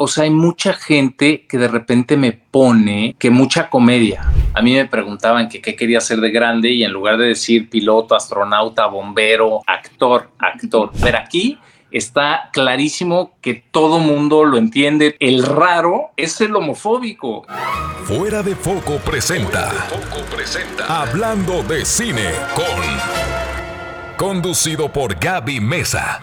o sea, hay mucha gente que de repente me pone que mucha comedia. A mí me preguntaban que qué quería ser de grande y en lugar de decir piloto, astronauta, bombero, actor, actor. Pero aquí está clarísimo que todo mundo lo entiende. El raro es el homofóbico. Fuera de foco presenta. Foco presenta. Hablando de cine con. Conducido por Gaby Mesa.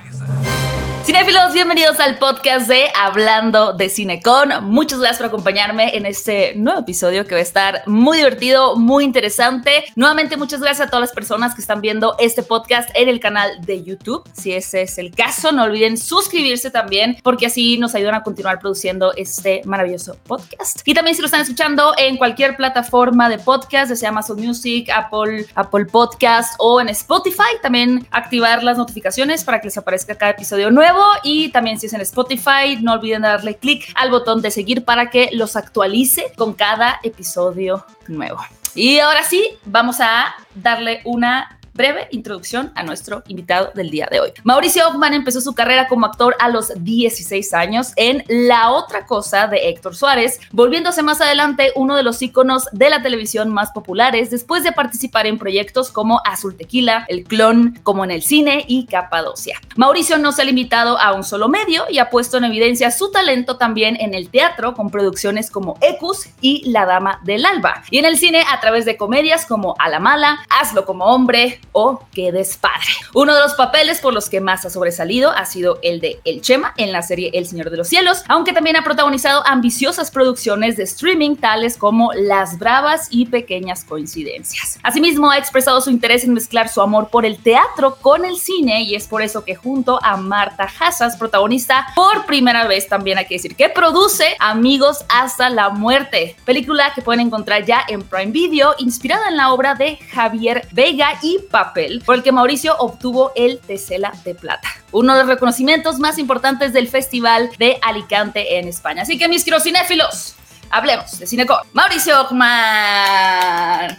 Cinefilos, bienvenidos al podcast de Hablando de Cinecon. Muchas gracias por acompañarme en este nuevo episodio que va a estar muy divertido, muy interesante. Nuevamente, muchas gracias a todas las personas que están viendo este podcast en el canal de YouTube. Si ese es el caso, no olviden suscribirse también, porque así nos ayudan a continuar produciendo este maravilloso podcast. Y también si lo están escuchando en cualquier plataforma de podcast, desde Amazon Music, Apple, Apple Podcast o en Spotify, también activar las notificaciones para que les aparezca cada episodio nuevo y también si es en Spotify, no olviden darle clic al botón de seguir para que los actualice con cada episodio nuevo. Y ahora sí, vamos a darle una breve introducción a nuestro invitado del día de hoy. Mauricio Ockman empezó su carrera como actor a los 16 años en La otra cosa de Héctor Suárez, volviéndose más adelante uno de los íconos de la televisión más populares después de participar en proyectos como Azul Tequila, El Clon, como en el cine y Capadocia. Mauricio no se ha limitado a un solo medio y ha puesto en evidencia su talento también en el teatro con producciones como Ecus y La Dama del Alba, y en el cine a través de comedias como A la Mala, Hazlo como hombre, o Qué despadre. Uno de los papeles por los que más ha sobresalido ha sido el de El Chema en la serie El Señor de los Cielos, aunque también ha protagonizado ambiciosas producciones de streaming tales como Las Bravas y Pequeñas Coincidencias. Asimismo, ha expresado su interés en mezclar su amor por el teatro con el cine y es por eso que junto a Marta Hassas, protagonista por primera vez también hay que decir que produce Amigos hasta la muerte, película que pueden encontrar ya en Prime Video, inspirada en la obra de Javier Vega y Papá papel por el que Mauricio obtuvo el Tesela de Plata, uno de los reconocimientos más importantes del Festival de Alicante en España. Así que mis cinéfilos, hablemos de Cinecor. Mauricio Ockman.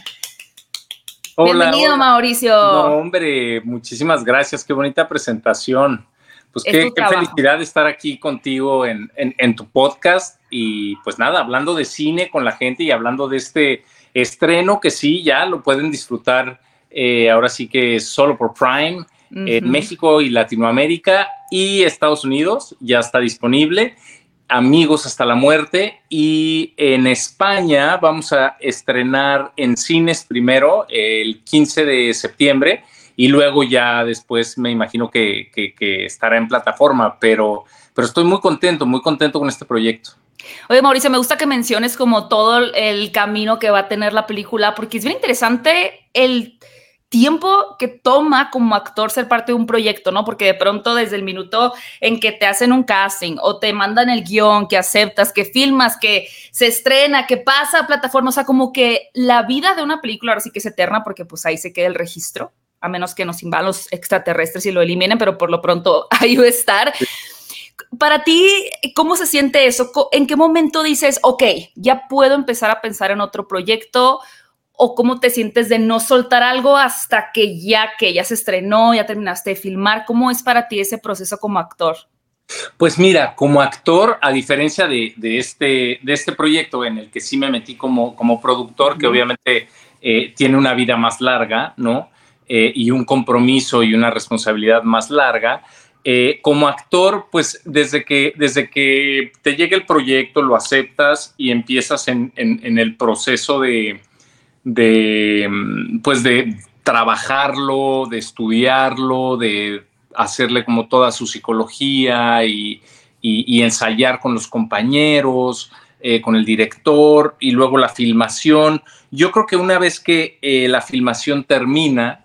Bienvenido, Mauricio. No, hombre, muchísimas gracias. Qué bonita presentación. Pues qué, felicidad estar aquí contigo en, en, tu podcast y pues nada, hablando de cine con la gente y hablando de este estreno que sí, ya lo pueden disfrutar eh, ahora sí que es solo por Prime, en México y Latinoamérica y Estados Unidos ya está disponible. Amigos hasta la muerte y en España vamos a estrenar en cines primero el 15 de septiembre y luego ya después me imagino que, estará en plataforma, pero, pero estoy muy contento, muy contento con este proyecto. Oye, Mauricio, me gusta que menciones como todo el camino que va a tener la película, porque es bien interesante el tiempo que toma como actor ser parte de un proyecto, ¿no? Porque de pronto desde el minuto en que te hacen un casting o te mandan el guion, que aceptas, que filmas, que se estrena, que pasa a plataforma, o sea, como que la vida de una película ahora sí que es eterna porque pues ahí se queda el registro, a menos que nos invadan los extraterrestres y lo eliminen, pero por lo pronto ahí va a estar. Para ti, ¿cómo se siente eso? ¿En qué momento dices, ok, ya puedo empezar a pensar en otro proyecto? O cómo te sientes de no soltar algo hasta que ya que ya se estrenó, ya terminaste de filmar? ¿Cómo es para ti ese proceso como actor? Pues mira, como actor, a diferencia de, este, de este proyecto en el que sí me metí como, como productor, que obviamente eh, tiene una vida más larga, ¿no? Eh, y un compromiso y una responsabilidad más larga. Eh, como actor, pues desde que, desde que te llega el proyecto, lo aceptas y empiezas en el proceso de, de, pues de trabajarlo, de estudiarlo, de hacerle como toda su psicología y, ensayar con los compañeros, eh, con el director y luego la filmación. Yo creo que una vez que eh, la filmación termina,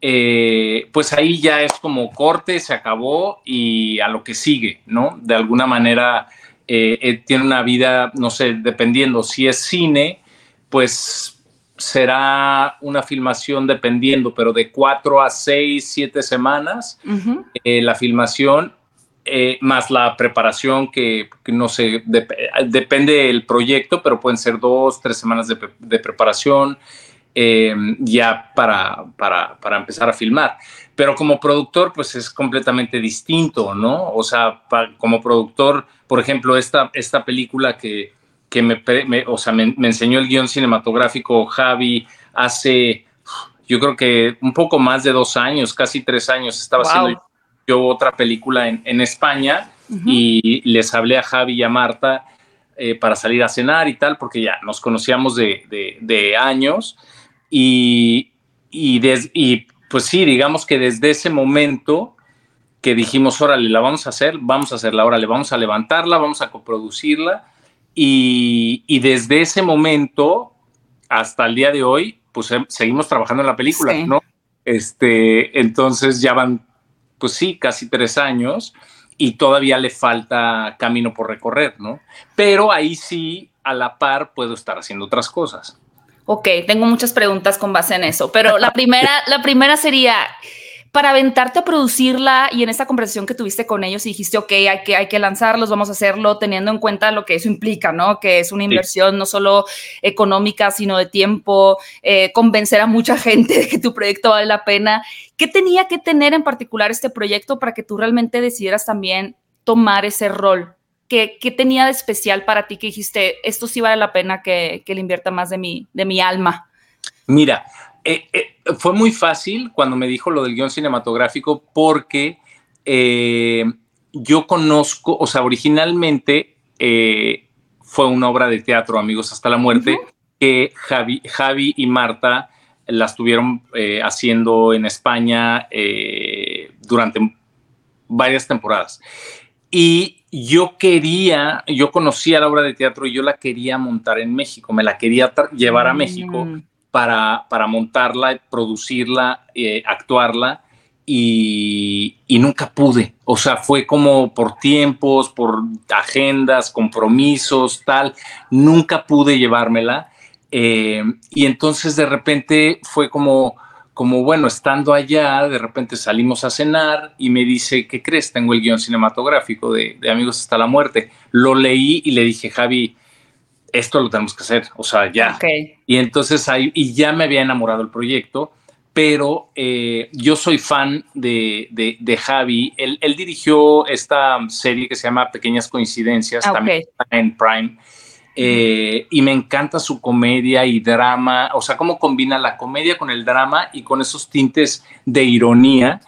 eh, pues ahí ya es como corte, se acabó y a lo que sigue, ¿no? De alguna manera tiene una vida, no sé, dependiendo si es cine, pues será una filmación dependiendo, pero de cuatro a seis, siete semanas eh, la filmación, eh, más la preparación que, no sé, depende del proyecto, pero pueden ser dos, tres semanas de, preparación em, ya para, para, empezar a filmar. Pero como productor, pues es completamente distinto, ¿no? O sea, como productor por ejemplo, esta, esta película que, que me, o sea, me, enseñó el guion cinematográfico Javi hace, yo creo que un poco más de dos años, casi tres años, estaba haciendo yo otra película en, en España y les hablé a Javi y a Marta eh, para salir a cenar y tal, porque ya nos conocíamos de, de, años y, y, y pues sí, digamos que desde ese momento que dijimos, órale, la vamos a hacer, vamos a hacerla, órale, vamos a levantarla, vamos a coproducirla y, y desde ese momento hasta el día de hoy, pues seguimos trabajando en la película, ¿no? Este, entonces ya van, pues sí, casi tres años y todavía le falta camino por recorrer, ¿no? Pero ahí sí, a la par, puedo estar haciendo otras cosas. Ok, tengo muchas preguntas con base en eso, pero la primera, la primera sería, para aventarte a producirla y en esta conversación que tuviste con ellos y dijiste, ok, hay que, hay que lanzarlos, vamos a hacerlo teniendo en cuenta lo que eso implica, ¿no? Que es una inversión no solo económica, sino de tiempo, eh, convencer a mucha gente de que tu proyecto vale la pena. ¿Qué tenía que tener en particular este proyecto para que tú realmente decidieras también tomar ese rol? ¿Qué, qué tenía de especial para ti que dijiste, esto sí vale la pena que, que le invierta más de mi, de mi alma? Mira, eh, eh, fue muy fácil cuando me dijo lo del guion cinematográfico porque eh, yo conozco, o sea, originalmente fue una obra de teatro, Amigos hasta la muerte, que Javi, Javi, y Marta la estuvieron haciendo en España durante varias temporadas. Y yo quería, yo conocía la obra de teatro y yo la quería montar en México, me la quería llevar a México. Mm para, montarla, producirla, eh, actuarla y, nunca pude. O sea, fue como por tiempos, por agendas, compromisos, tal. Nunca pude llevármela. Eh, y entonces de repente fue como, como, bueno, estando allá, de repente salimos a cenar y me dice, ¿qué crees? Tengo el guion cinematográfico de, de Amigos hasta la muerte. Lo leí y le dije, Javi, esto lo tenemos que hacer, o sea, ya. Y entonces ahí, y ya me había enamorado el proyecto, pero eh, yo soy fan de, de, Javi. Él, dirigió esta serie que se llama Pequeñas Coincidencias, ah, también en Prime. Eh, y me encanta su comedia y drama, o sea, cómo combina la comedia con el drama y con esos tintes de ironía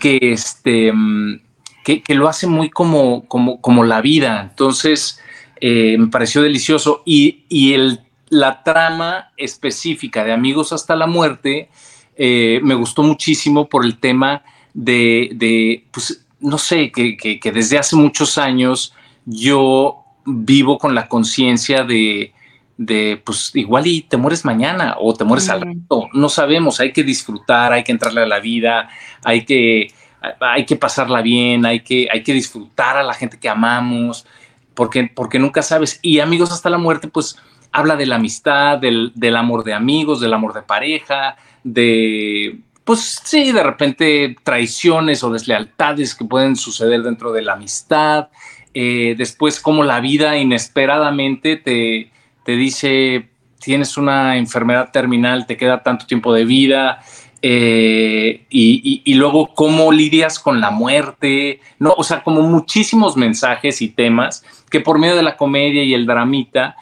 que, este, mm, que, que lo hace muy como, como, como la vida. Entonces, eh, me pareció delicioso. Y, el, la trama específica de Amigos hasta la muerte eh, me gustó muchísimo por el tema de, pues, no sé, que, desde hace muchos años yo vivo con la conciencia de, de, pues igual y te mueres mañana o te mueres al rato, no sabemos, hay que disfrutar, hay que entrarle a la vida, hay que, hay que pasarla bien, hay que, hay que disfrutar a la gente que amamos porque, porque nunca sabes. Y amigos hasta la muerte, pues habla de la amistad, del, amor de amigos, del amor de pareja, de, pues sí, de repente traiciones o deslealtades que pueden suceder dentro de la amistad. Eh, después, como la vida inesperadamente te, te dice, tienes una enfermedad terminal, te queda tanto tiempo de vida. Eh, y, luego cómo lidias con la muerte, no, o sea, como muchísimos mensajes y temas que por medio de la comedia y el dramita,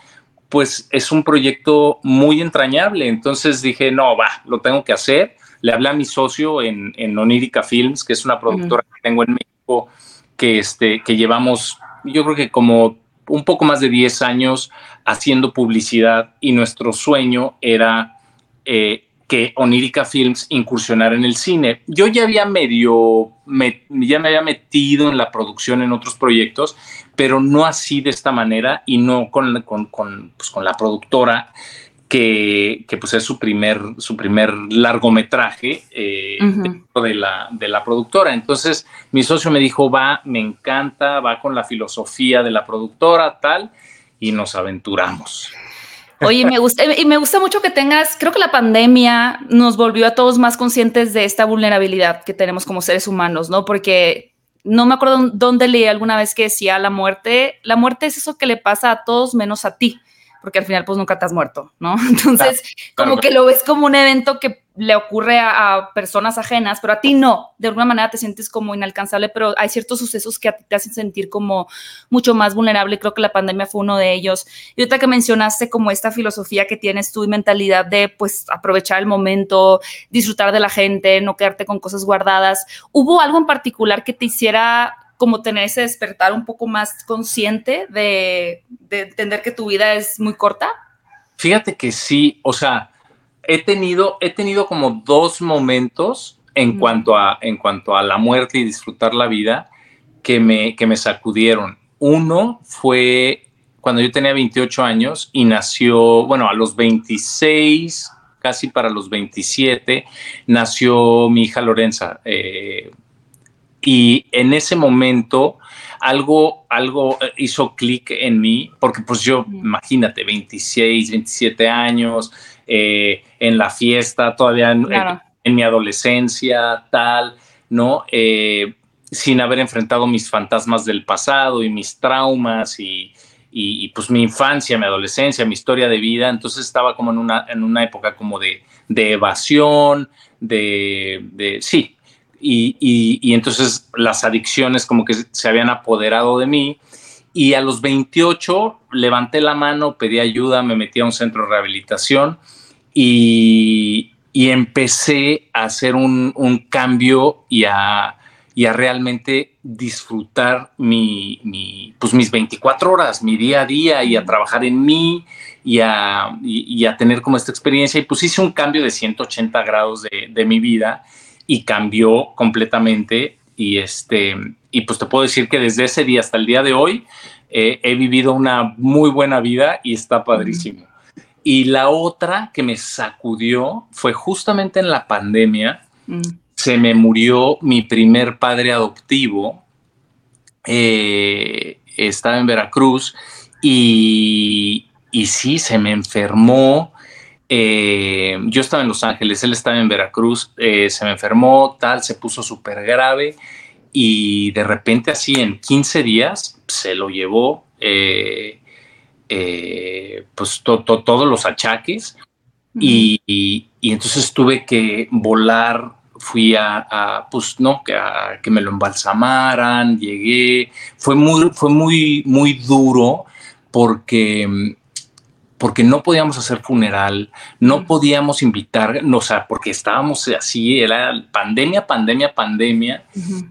pues es un proyecto muy entrañable. Entonces dije, no, va, lo tengo que hacer. Le hablé a mi socio en, en Onírica Films, que es una productora que tengo en México, que, este, que llevamos, yo creo que como un poco más de 10 años haciendo publicidad y nuestro sueño era eh, que Onírica Films incursionara en el cine. Yo ya había medio, ya me había metido en la producción en otros proyectos, pero no así de esta manera y no con, con, con, pues, con la productora que, que, pues es su primer, su primer largometraje eh, de, la, de la productora. Entonces mi socio me dijo, va, me encanta, va con la filosofía de la productora, tal, y nos aventuramos. Oye, me gusta, y me gusta mucho que tengas, creo que la pandemia nos volvió a todos más conscientes de esta vulnerabilidad que tenemos como seres humanos, ¿no? Porque no me acuerdo dónde leí alguna vez que decía la muerte, la muerte es eso que le pasa a todos menos a ti. Porque al final pues nunca te has muerto, ¿no? Entonces, como que lo ves como un evento que le ocurre a, personas ajenas, pero a ti no. De alguna manera te sientes como inalcanzable, pero hay ciertos sucesos que a ti te hacen sentir como mucho más vulnerable. Creo que la pandemia fue uno de ellos. Y ahorita que mencionaste como esta filosofía que tienes tú y mentalidad de pues aprovechar el momento, disfrutar de la gente, no quedarte con cosas guardadas. ¿Hubo algo en particular que te hiciera como tener ese despertar un poco más consciente de, de entender que tu vida es muy corta? Fíjate que sí, o sea, he tenido, he tenido como dos momentos en, cuanto a, en cuanto a la muerte y disfrutar la vida que me, que me sacudieron. Uno fue cuando yo tenía 28 años y nació, bueno, a los 26, casi para los 27, nació mi hija Lorenza. Eh, y en ese momento algo, algo hizo clic en mí, porque pues yo, imagínate, 26, 27 años, eh, en la fiesta, todavía en, mi adolescencia, tal, ¿no? Eh, sin haber enfrentado mis fantasmas del pasado y mis traumas y, pues mi infancia, mi adolescencia, mi historia de vida. Entonces estaba como en una, en una época como de, evasión, de, sí. Y, y, entonces las adicciones como que se habían apoderado de mí. Y a los 28 levanté la mano, pedí ayuda, me metí a un centro de rehabilitación y, empecé a hacer un, cambio y a, realmente disfrutar mi, pues mis 24 horas, mi día a día y a trabajar en mí y a, tener como esta experiencia. Y pues hice un cambio de 180 grados de, mi vida y cambió completamente. Y, este, y pues te puedo decir que desde ese día hasta el día de hoy eh, he vivido una muy buena vida y está padrísimo. Y la otra que me sacudió fue justamente en la pandemia. Mm. Se me murió mi primer padre adoptivo. Eh, estaba en Veracruz y, y sí, se me enfermó. Eh, yo estaba en Los Ángeles, él estaba en Veracruz, eh, se me enfermó, tal, se puso súper grave y de repente así en 15 días se lo llevó. Eh, pues todos los achaques y, entonces tuve que volar, fui a, pues no, que, que me lo embalsamaran, llegué, fue muy, fue muy, muy duro porque porque no podíamos hacer funeral, no podíamos invitar, o sea, porque estábamos así, era pandemia, pandemia, pandemia.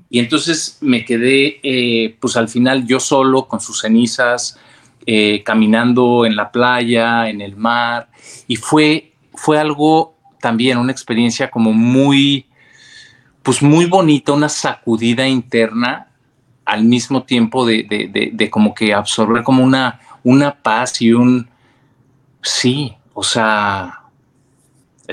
Y entonces me quedé, eh, pues al final yo solo con sus cenizas, eh, caminando en la playa, en el mar, y fue, fue algo también, una experiencia como muy, pues muy bonita, una sacudida interna al mismo tiempo de, como que absorber como una, una paz y un, sí, o sea,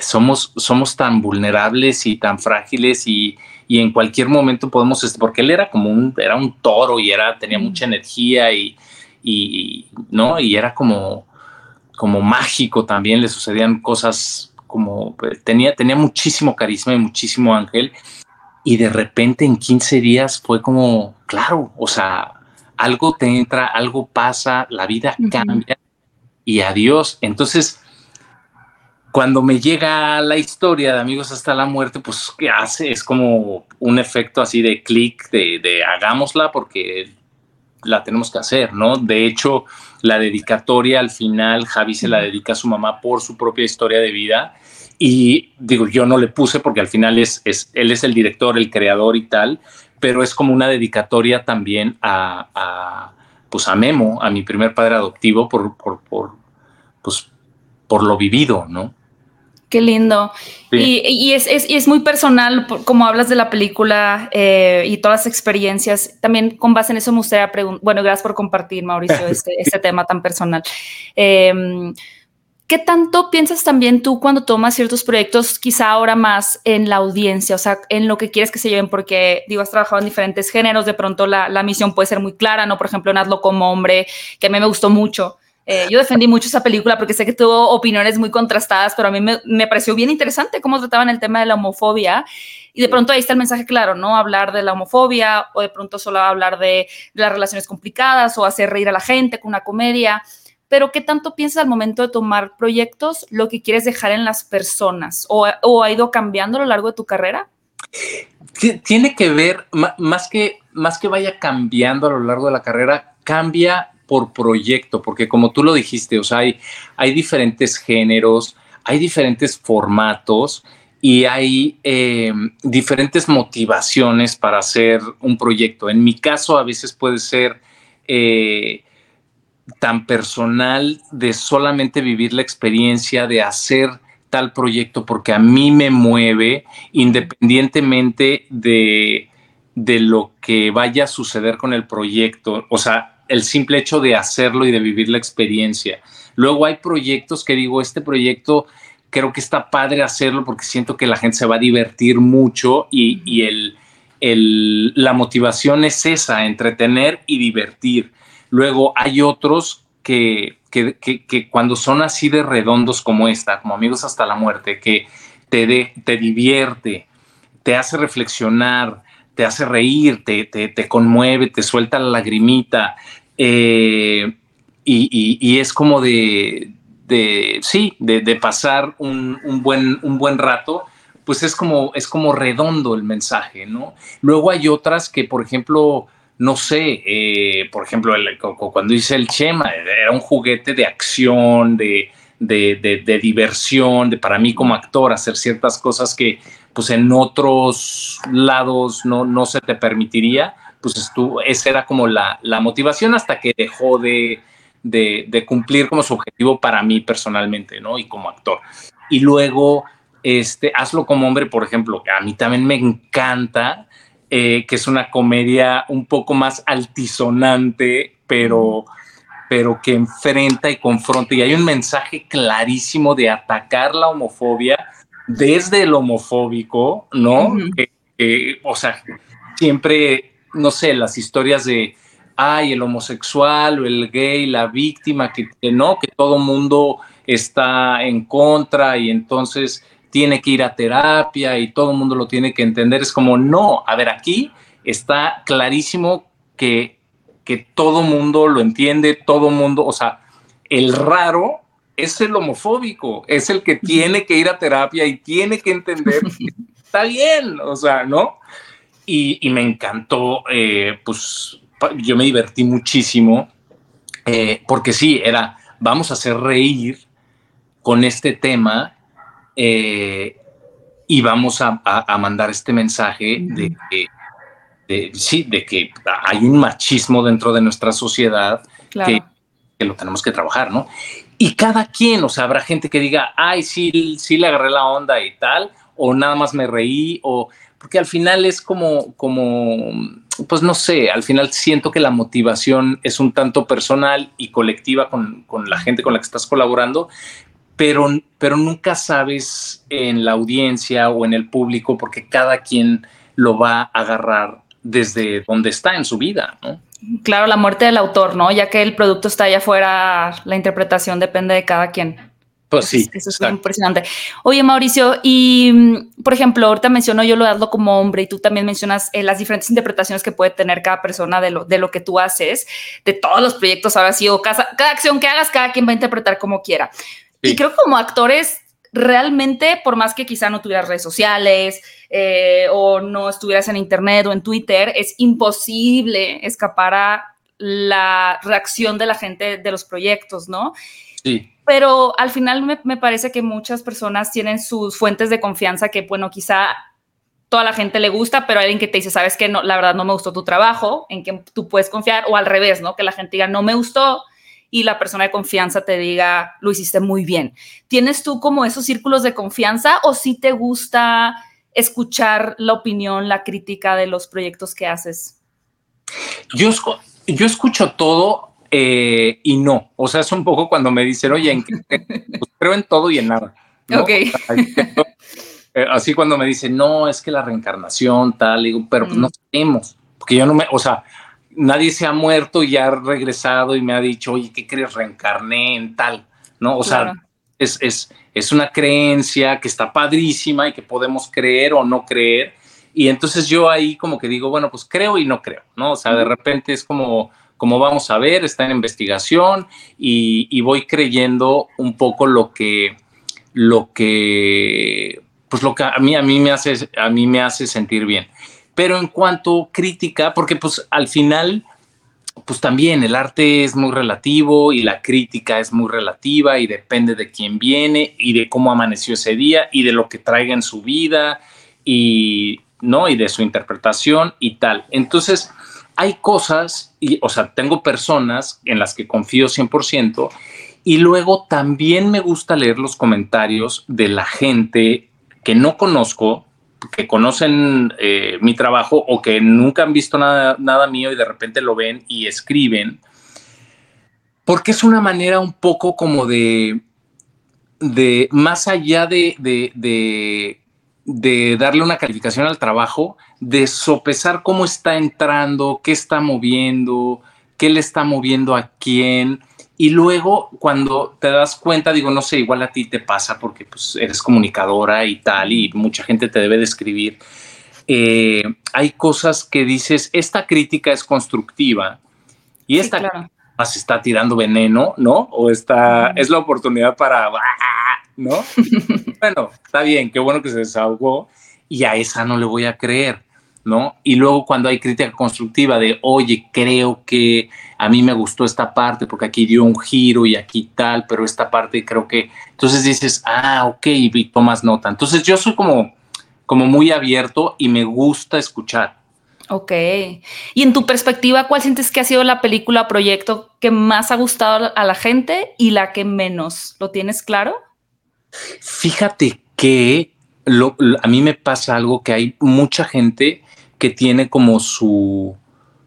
somos, somos tan vulnerables y tan frágiles y, y en cualquier momento podemos, porque él era como un, era un toro y era, tenía mucha energía y, y, ¿no? Y era como, como mágico también, le sucedían cosas como, tenía, tenía muchísimo carisma y muchísimo ángel, y de repente en 15 días fue como, claro, o sea, algo te entra, algo pasa, la vida cambia y adiós. Entonces, cuando me llega la historia de Amigos hasta la muerte, pues, ¿qué hace? Es como un efecto así de clic, de, de hagámosla, porque la tenemos que hacer, ¿no? De hecho, la dedicatoria al final, Javi se la dedica a su mamá por su propia historia de vida. Y digo, yo no le puse porque al final es, es él es el director, el creador y tal, pero es como una dedicatoria también a, pues a Memo, a mi primer padre adoptivo, por, por, por, pues, por lo vivido, ¿no? Qué lindo. Y, es, muy personal, como hablas de la película eh, y todas las experiencias. También con base en eso me gustaría preguntar, bueno, gracias por compartir, Mauricio, este, este, tema tan personal. Em, ¿Qué tanto piensas también tú cuando tomas ciertos proyectos, quizá ahora más en la audiencia, o sea, en lo que quieres que se lleven? Porque, digo, has trabajado en diferentes géneros, de pronto la, la misión puede ser muy clara, ¿no? Por ejemplo, en Hazlo como hombre, que a mí me gustó mucho. Eh, yo defendí mucho esa película porque sé que tuvo opiniones muy contrastadas, pero a mí me, pareció bien interesante cómo trataban el tema de la homofobia. Y de pronto ahí está el mensaje claro, ¿no? Hablar de la homofobia o de pronto solo hablar de, las relaciones complicadas o hacer reír a la gente con una comedia. Pero ¿qué tanto piensas al momento de tomar proyectos lo que quieres dejar en las personas? ¿O, ha ido cambiando a lo largo de tu carrera? Tiene que ver, más que, más que vaya cambiando a lo largo de la carrera, cambia por proyecto, porque como tú lo dijiste, o sea, hay, hay diferentes géneros, hay diferentes formatos y hay eh, diferentes motivaciones para hacer un proyecto. En mi caso, a veces puede ser eh, tan personal de solamente vivir la experiencia de hacer tal proyecto porque a mí me mueve independientemente de, de lo que vaya a suceder con el proyecto. O sea, el simple hecho de hacerlo y de vivir la experiencia. Luego hay proyectos que digo, este proyecto creo que está padre hacerlo porque siento que la gente se va a divertir mucho y, el, la motivación es esa, entretener y divertir. Luego hay otros que, que, cuando son así de redondos como esta, como amigos hasta la muerte, que te, te divierte, te hace reflexionar, te hace reír, te, te, conmueve, te suelta la lagrimita. Eh, y, es como de, de sí, de, pasar un, buen, un buen rato, pues es como, es como redondo el mensaje, ¿no? Luego hay otras que, por ejemplo, no sé, eh, por ejemplo, cuando hice el Chema, era un juguete de acción, de, de, diversión, de para mí como actor hacer ciertas cosas que pues en otros lados no, no se te permitiría, pues estuvo, esa era como la, motivación hasta que dejó de, cumplir como su objetivo para mí personalmente, ¿no? Y como actor. Y luego, este, Hazlo como hombre, por ejemplo, a mí también me encanta, eh, que es una comedia un poco más altisonante, pero pero que enfrenta y confronta. Y hay un mensaje clarísimo de atacar la homofobia desde el homofóbico, ¿no? o sea, siempre, no sé, las historias de, ay, el homosexual o el gay, la víctima, que, no, que todo mundo está en contra y entonces tiene que ir a terapia y todo el mundo lo tiene que entender. Es como, no, a ver, aquí está clarísimo que, que todo mundo lo entiende, todo mundo, o sea, el raro es el homofóbico, es el que tiene que ir a terapia y tiene que entender que está bien, o sea, ¿no? Y, me encantó, eh, pues yo me divertí muchísimo, eh, porque sí, era, vamos a hacer reír con este tema eh, y vamos a, mandar este mensaje de que, sí, de que hay un machismo dentro de nuestra sociedad que, que, lo tenemos que trabajar, ¿no? Y cada quien, o sea, habrá gente que diga, ay, sí, sí le agarré la onda y tal, o nada más me reí, o porque al final es como, como, pues no sé, al final siento que la motivación es un tanto personal y colectiva con, con la gente con la que estás colaborando, pero, pero nunca sabes en la audiencia o en el público porque cada quien lo va a agarrar desde donde está en su vida, ¿no? Claro, la muerte del autor, ¿no? Ya que el producto está allá afuera, la interpretación depende de cada quien. Pues sí. Eso, es impresionante. Oye, Mauricio, y mm, por ejemplo, ahorita menciono yo lo de hazlo como hombre y tú también mencionas eh, las diferentes interpretaciones que puede tener cada persona de lo, de lo que tú haces, de todos los proyectos ahora sí, o cada, cada acción que hagas, cada quien va a interpretar como quiera. Y creo que como actores, realmente, por más que quizá no tuvieras redes sociales, eh, o no estuvieras en internet o en Twitter, es imposible escapar a la reacción de la gente de los proyectos, ¿no? Sí. Pero al final me, parece que muchas personas tienen sus fuentes de confianza que, bueno, quizá toda la gente le gusta, pero hay alguien que te dice, sabes que no, la verdad no me gustó tu trabajo, en que tú puedes confiar, o al revés, ¿no? Que la gente diga, no me gustó, y la persona de confianza te diga, lo hiciste muy bien. ¿Tienes tú como esos círculos de confianza o si te gusta escuchar la opinión, la crítica de los proyectos que haces? Yo, yo escucho todo eh, y no. O sea, es un poco cuando me dicen, oye, pues creo en todo y en nada. Ok. Eh, así cuando me dicen, no, es que la reencarnación, tal, digo, pero pues no sabemos. Porque yo no me, o sea, nadie se ha muerto y ha regresado y me ha dicho, oye, ¿qué crees? Reencarné en tal, ¿no? O sea, es, es, es una creencia que está padrísima y que podemos creer o no creer. Y entonces yo ahí como que digo, bueno, pues creo y no creo, ¿no? O sea, de repente es como, como vamos a ver, está en investigación y, voy creyendo un poco lo que, lo que, pues lo que a mí, a mí me hace, a mí me hace sentir bien. Pero en cuanto crítica, porque pues al final, pues también el arte es muy relativo y la crítica es muy relativa y depende de quién viene y de cómo amaneció ese día y de lo que traiga en su vida y, ¿no? Y de su interpretación y tal. Entonces, hay cosas, y, o sea, tengo personas en las que confío 100% y luego también me gusta leer los comentarios de la gente que no conozco, que conocen eh, mi trabajo o que nunca han visto nada, mío y de repente lo ven y escriben, porque es una manera un poco como de, de más allá de de darle una calificación al trabajo, de sopesar cómo está entrando, qué está moviendo, qué le está moviendo a quién. Y luego cuando te das cuenta, digo, no sé, igual a ti te pasa porque pues, eres comunicadora y tal, y mucha gente te debe de escribir. Eh, hay cosas que dices, esta crítica es constructiva y esta sí, está tirando veneno, ¿no? O esta es la oportunidad para ¿no? bueno, está bien, qué bueno que se desahogó y a esa no le voy a creer, ¿no? Y luego cuando hay crítica constructiva de, oye, creo que a mí me gustó esta parte porque aquí dio un giro y aquí tal, pero esta parte creo que, entonces dices, ah, ok, y tomas nota. Entonces yo soy como, como muy abierto y me gusta escuchar. Ok. Y en tu perspectiva, ¿cuál sientes que ha sido la película o proyecto que más ha gustado a la gente y la que menos? ¿Lo tienes claro? Fíjate que a mí me pasa algo que hay mucha gente que tiene como su,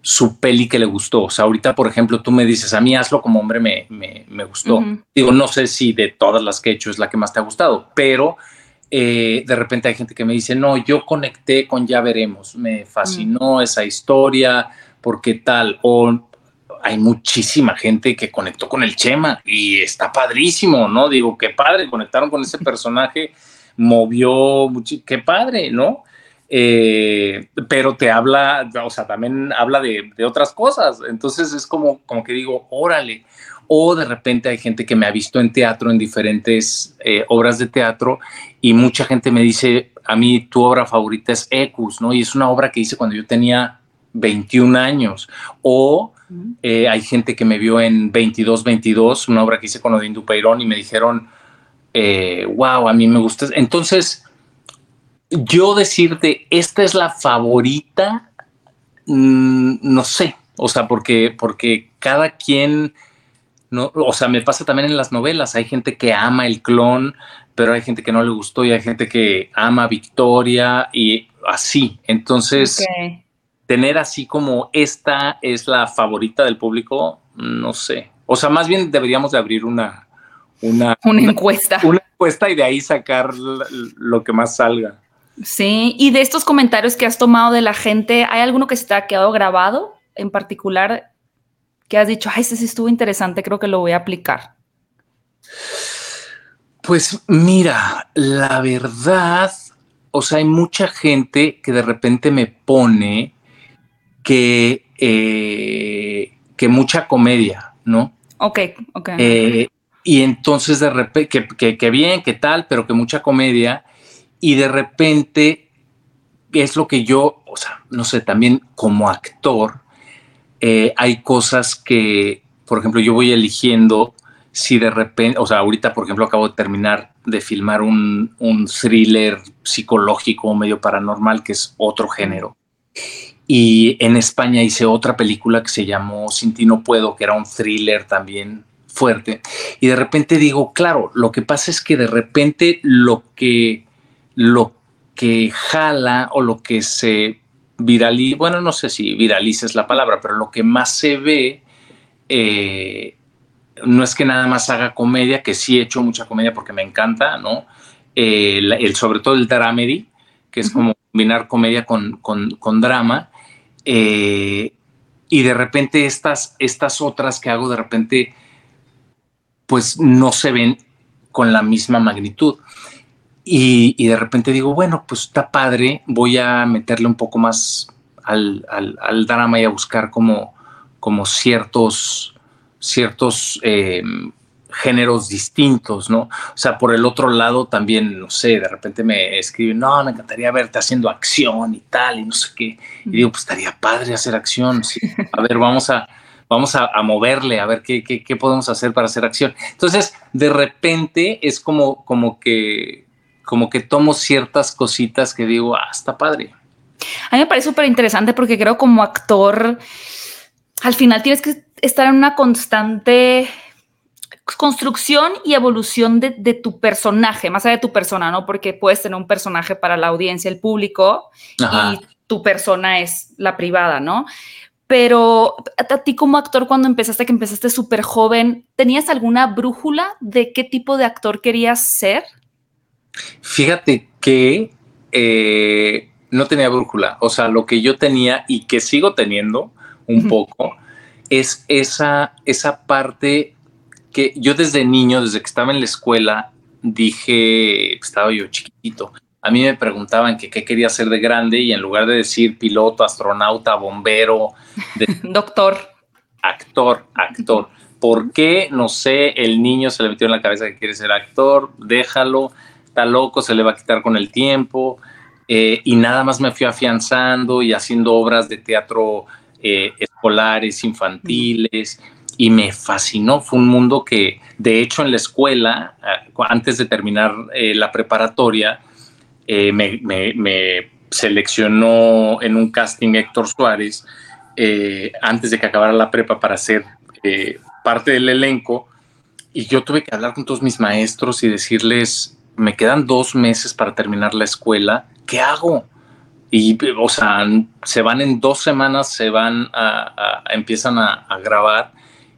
su peli que le gustó. O sea, ahorita, por ejemplo, tú me dices, a mí hazlo como hombre me, me, gustó. Digo, no sé si de todas las que he hecho es la que más te ha gustado, pero eh, de repente hay gente que me dice, no, yo conecté con Ya Veremos, me fascinó esa historia, porque tal, o hay muchísima gente que conectó con el Chema y está padrísimo, ¿no? Digo, qué padre, conectaron con ese personaje, movió, qué padre, ¿no? Eh, pero te habla, o sea, también habla de, otras cosas. Entonces es como, como que digo, órale. O de repente hay gente que me ha visto en teatro, en diferentes eh, obras de teatro, y mucha gente me dice, a mí tu obra favorita es Ecus, ¿no? Y es una obra que hice cuando yo tenía 21 años. O eh, hay gente que me vio en 22, 22, una obra que hice con Odín Dupeirón y me dijeron, wow, a mí me gusta. Entonces, yo decirte, esta es la favorita, mm, no sé, o sea, porque, porque cada quien, no, o sea, me pasa también en las novelas, hay gente que ama el clon, pero hay gente que no le gustó y hay gente que ama Victoria y así. Entonces, tener así como esta es la favorita del público, no sé. O sea, más bien deberíamos de abrir una, una, una encuesta. Una, encuesta y de ahí sacar lo que más salga. Sí, y de estos comentarios que has tomado de la gente, ¿hay alguno que se te ha quedado grabado en particular que has dicho, ay, este sí estuvo interesante, creo que lo voy a aplicar? Pues mira, la verdad, o sea, hay mucha gente que de repente me pone que, eh, que mucha comedia, ¿no? Ok, ok. Eh, y entonces de repente, que, bien, que tal, pero que mucha comedia, y de repente es lo que yo, o sea, no sé, también como actor, eh, hay cosas que, por ejemplo, yo voy eligiendo si de repente, o sea, ahorita, por ejemplo, acabo de terminar de filmar un, un thriller psicológico medio paranormal, que es otro género. Y en España hice otra película que se llamó Sin ti no puedo, que era un thriller también fuerte. Y de repente digo, claro, lo que pasa es que de repente lo que, lo que jala o lo que se viraliza, bueno, no sé si viraliza es la palabra, pero lo que más se ve, eh, no es que nada más haga comedia, que sí he hecho mucha comedia porque me encanta, ¿no? Eh, el, sobre todo el dramedy, que es como combinar comedia con, con, con drama, eh, y de repente estas, estas otras que hago de repente, pues no se ven con la misma magnitud. Y, de repente digo, bueno, pues está padre, voy a meterle un poco más al, drama y a buscar como, como ciertos, ciertos eh, géneros distintos, ¿no? O sea, por el otro lado también, no sé, de repente me escriben, no, me encantaría verte haciendo acción y tal, y no sé qué. Y digo, pues estaría padre hacer acción. Sí. A ver, vamos a, vamos a, moverle, a ver qué, qué, qué, podemos hacer para hacer acción. Entonces, de repente es como, como que, como que tomo ciertas cositas que digo, ah, está padre. A mí me parece súper interesante porque creo como actor, al final tienes que estar en una constante construcción y evolución de, tu personaje, más allá de tu persona, ¿no? Porque puedes tener un personaje para la audiencia, el público, y tu persona es la privada, ¿no? Pero a ti como actor, cuando empezaste, que empezaste súper joven, ¿tenías alguna brújula de qué tipo de actor querías ser? Fíjate que eh, no tenía brújula. O sea, lo que yo tenía y que sigo teniendo un poco es esa, esa parte que yo desde niño, desde que estaba en la escuela, dije, estaba yo chiquitito, a mí me preguntaban que qué quería ser de grande y en lugar de decir piloto, astronauta, bombero, doctor, actor, actor. ¿Por qué? No sé, el niño se le metió en la cabeza que quiere ser actor, déjalo, está loco, se le va a quitar con el tiempo. Eh, y nada más me fui afianzando y haciendo obras de teatro eh, escolares, infantiles y me fascinó. Fue un mundo que, de hecho, en la escuela, eh, antes de terminar eh, la preparatoria, eh, me, seleccionó en un casting Héctor Suárez, antes de que acabara la prepa para ser parte del elenco. Y yo tuve que hablar con todos mis maestros y decirles, me quedan dos meses para terminar la escuela, ¿qué hago? Y, o sea, se van en dos semanas, se van a, empiezan a, a grabar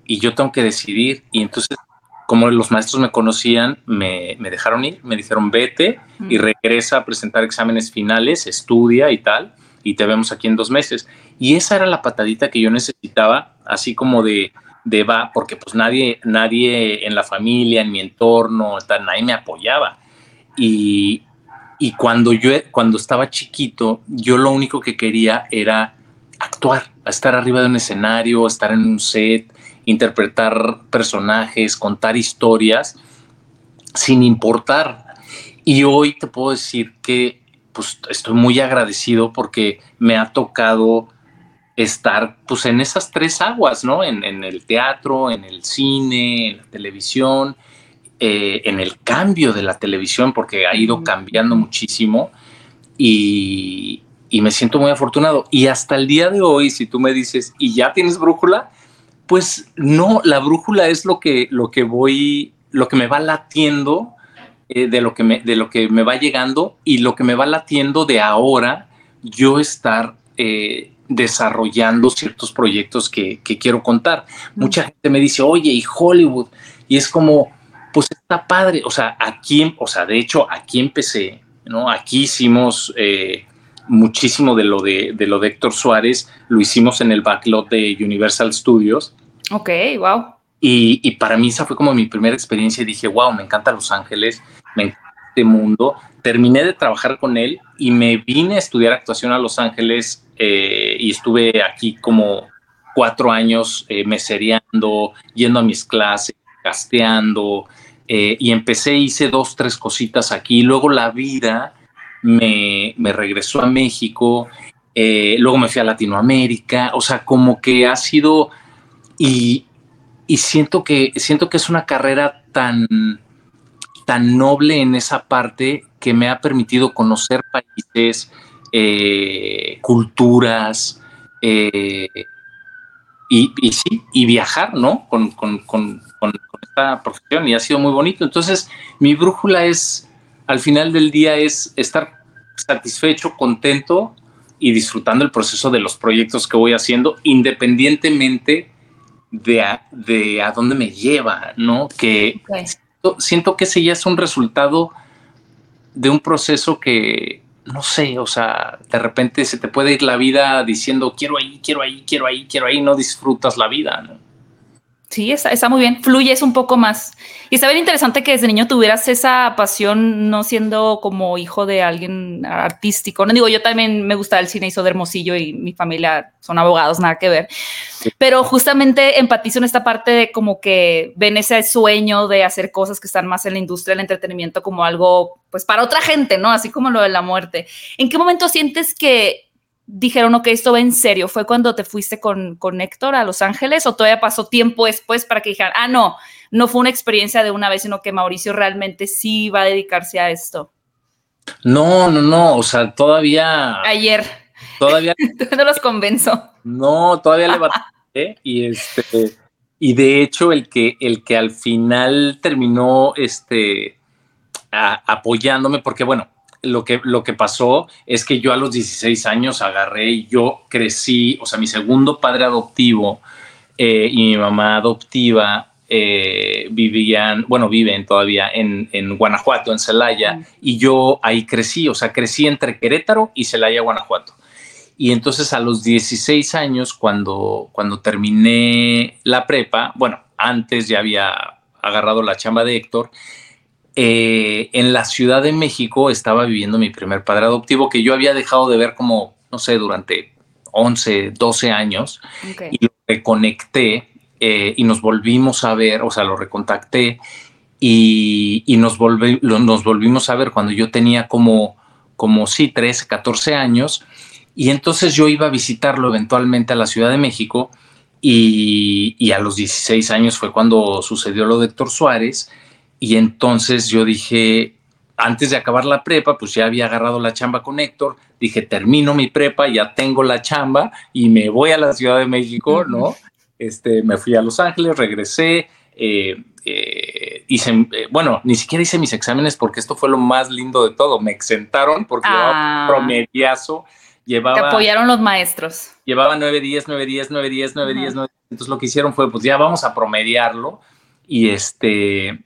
y yo tengo que decidir. Y entonces, como los maestros me conocían, me, me dejaron ir, me dijeron vete y regresa a presentar exámenes finales, estudia y tal, y te vemos aquí en dos meses. Y esa era la patadita que yo necesitaba, así como de, de va, porque pues nadie, nadie en la familia, en mi entorno, tal, nadie me apoyaba. Y, y cuando yo, cuando estaba chiquito, yo lo único que quería era actuar, estar arriba de un escenario, estar en un set, interpretar personajes, contar historias, sin importar. Y hoy te puedo decir que pues, estoy muy agradecido porque me ha tocado estar pues, en esas tres aguas, ¿no? En, el teatro, en el cine, en la televisión, eh, en el cambio de la televisión, porque ha ido cambiando muchísimo. Y, y me siento muy afortunado. Y hasta el día de hoy, si tú me dices, ¿y ya tienes brújula? Pues no, la brújula es lo que, lo que voy, lo que me va latiendo eh, de, lo que me, de lo que me va llegando y lo que me va latiendo de ahora yo estar eh, desarrollando ciertos proyectos que, quiero contar. Mucha gente me dice, oye, y Hollywood, y es como, pues está padre, o sea, aquí, o sea, de hecho, aquí empecé, ¿no? Aquí hicimos eh, muchísimo de lo de, de, lo de Héctor Suárez, lo hicimos en el backlot de Universal Studios Ok, wow. Y, para mí esa fue como mi primera experiencia y dije, wow, me encanta Los Ángeles, me encanta este mundo. Terminé de trabajar con él y me vine a estudiar actuación a Los Ángeles eh, y estuve aquí como cuatro años eh, mesereando, yendo a mis clases, casteando eh, y empecé, hice dos, tres cositas aquí. Luego la vida me, me regresó a México, luego me fui a Latinoamérica, o sea, como que ha sido y, siento, que, siento que es una carrera tan, tan noble en esa parte que me ha permitido conocer países, eh, culturas, eh, y, sí, y viajar, ¿no? Con, con, esta profesión y ha sido muy bonito. Entonces, mi brújula es, al final del día, es estar satisfecho, contento y disfrutando el proceso de los proyectos que voy haciendo, independientemente de a, de a dónde me lleva, ¿no? Que siento, que ese ya es un resultado de un proceso que, no sé, o sea, de repente se te puede ir la vida diciendo quiero ahí, quiero ahí, quiero ahí, quiero ahí, no disfrutas la vida, ¿no? Sí, está, muy bien. Fluyes un poco más. Y está bien interesante que desde niño tuvieras esa pasión, no siendo como hijo de alguien artístico. No digo, yo también me gustaba el cine, hizo de Hermosillo y mi familia son abogados, nada que ver. Pero justamente empatizo en esta parte de como que ven ese sueño de hacer cosas que están más en la industria del entretenimiento como algo, pues para otra gente, ¿no? Así como lo de la muerte. ¿En qué momento sientes que dijeron, ok, esto va en serio? ¿Fue cuando te fuiste con, con Héctor a Los Ángeles o todavía pasó tiempo después para que dijeran, ah, no, no fue una experiencia de una vez, sino que Mauricio realmente sí va a dedicarse a esto? No, no, no, o sea, todavía... Ayer. Todavía... no los convenzo. No, todavía le batallé y este... Y de hecho, el que, el que al final terminó este, apoyándome, porque bueno, lo que, lo que pasó es que yo a los 16 años agarré y yo crecí, o sea, mi segundo padre adoptivo eh, y mi mamá adoptiva eh, vivían, bueno, viven todavía en, en Guanajuato, en Celaya, mm. y yo ahí crecí, o sea, crecí entre Querétaro y Celaya, Guanajuato. Y entonces a los 16 años, cuando, cuando terminé la prepa, bueno, antes ya había agarrado la chamba de Héctor, eh, en la Ciudad de México estaba viviendo mi primer padre adoptivo que yo había dejado de ver como, no sé, durante 11, 12 años y lo reconecté eh, y nos volvimos a ver, o sea, lo recontacté y, nos, nos volvimos a ver cuando yo tenía como, como, sí, 13, 14 años y entonces yo iba a visitarlo eventualmente a la Ciudad de México y, y a los 16 años fue cuando sucedió lo de Héctor Suárez y entonces yo dije, antes de acabar la prepa, pues ya había agarrado la chamba con Héctor, dije, termino mi prepa, ya tengo la chamba y me voy a la Ciudad de México, ¿no? Este, me fui a Los Ángeles, regresé, eh, eh, hice, eh, bueno, ni siquiera hice mis exámenes porque esto fue lo más lindo de todo, me exentaron porque ah. promediazo. Llevaba, Te apoyaron los maestros. Llevaba 9, 10, 9, 10, 9, 10, 9, 10, Entonces lo que hicieron fue, pues ya vamos a promediarlo y este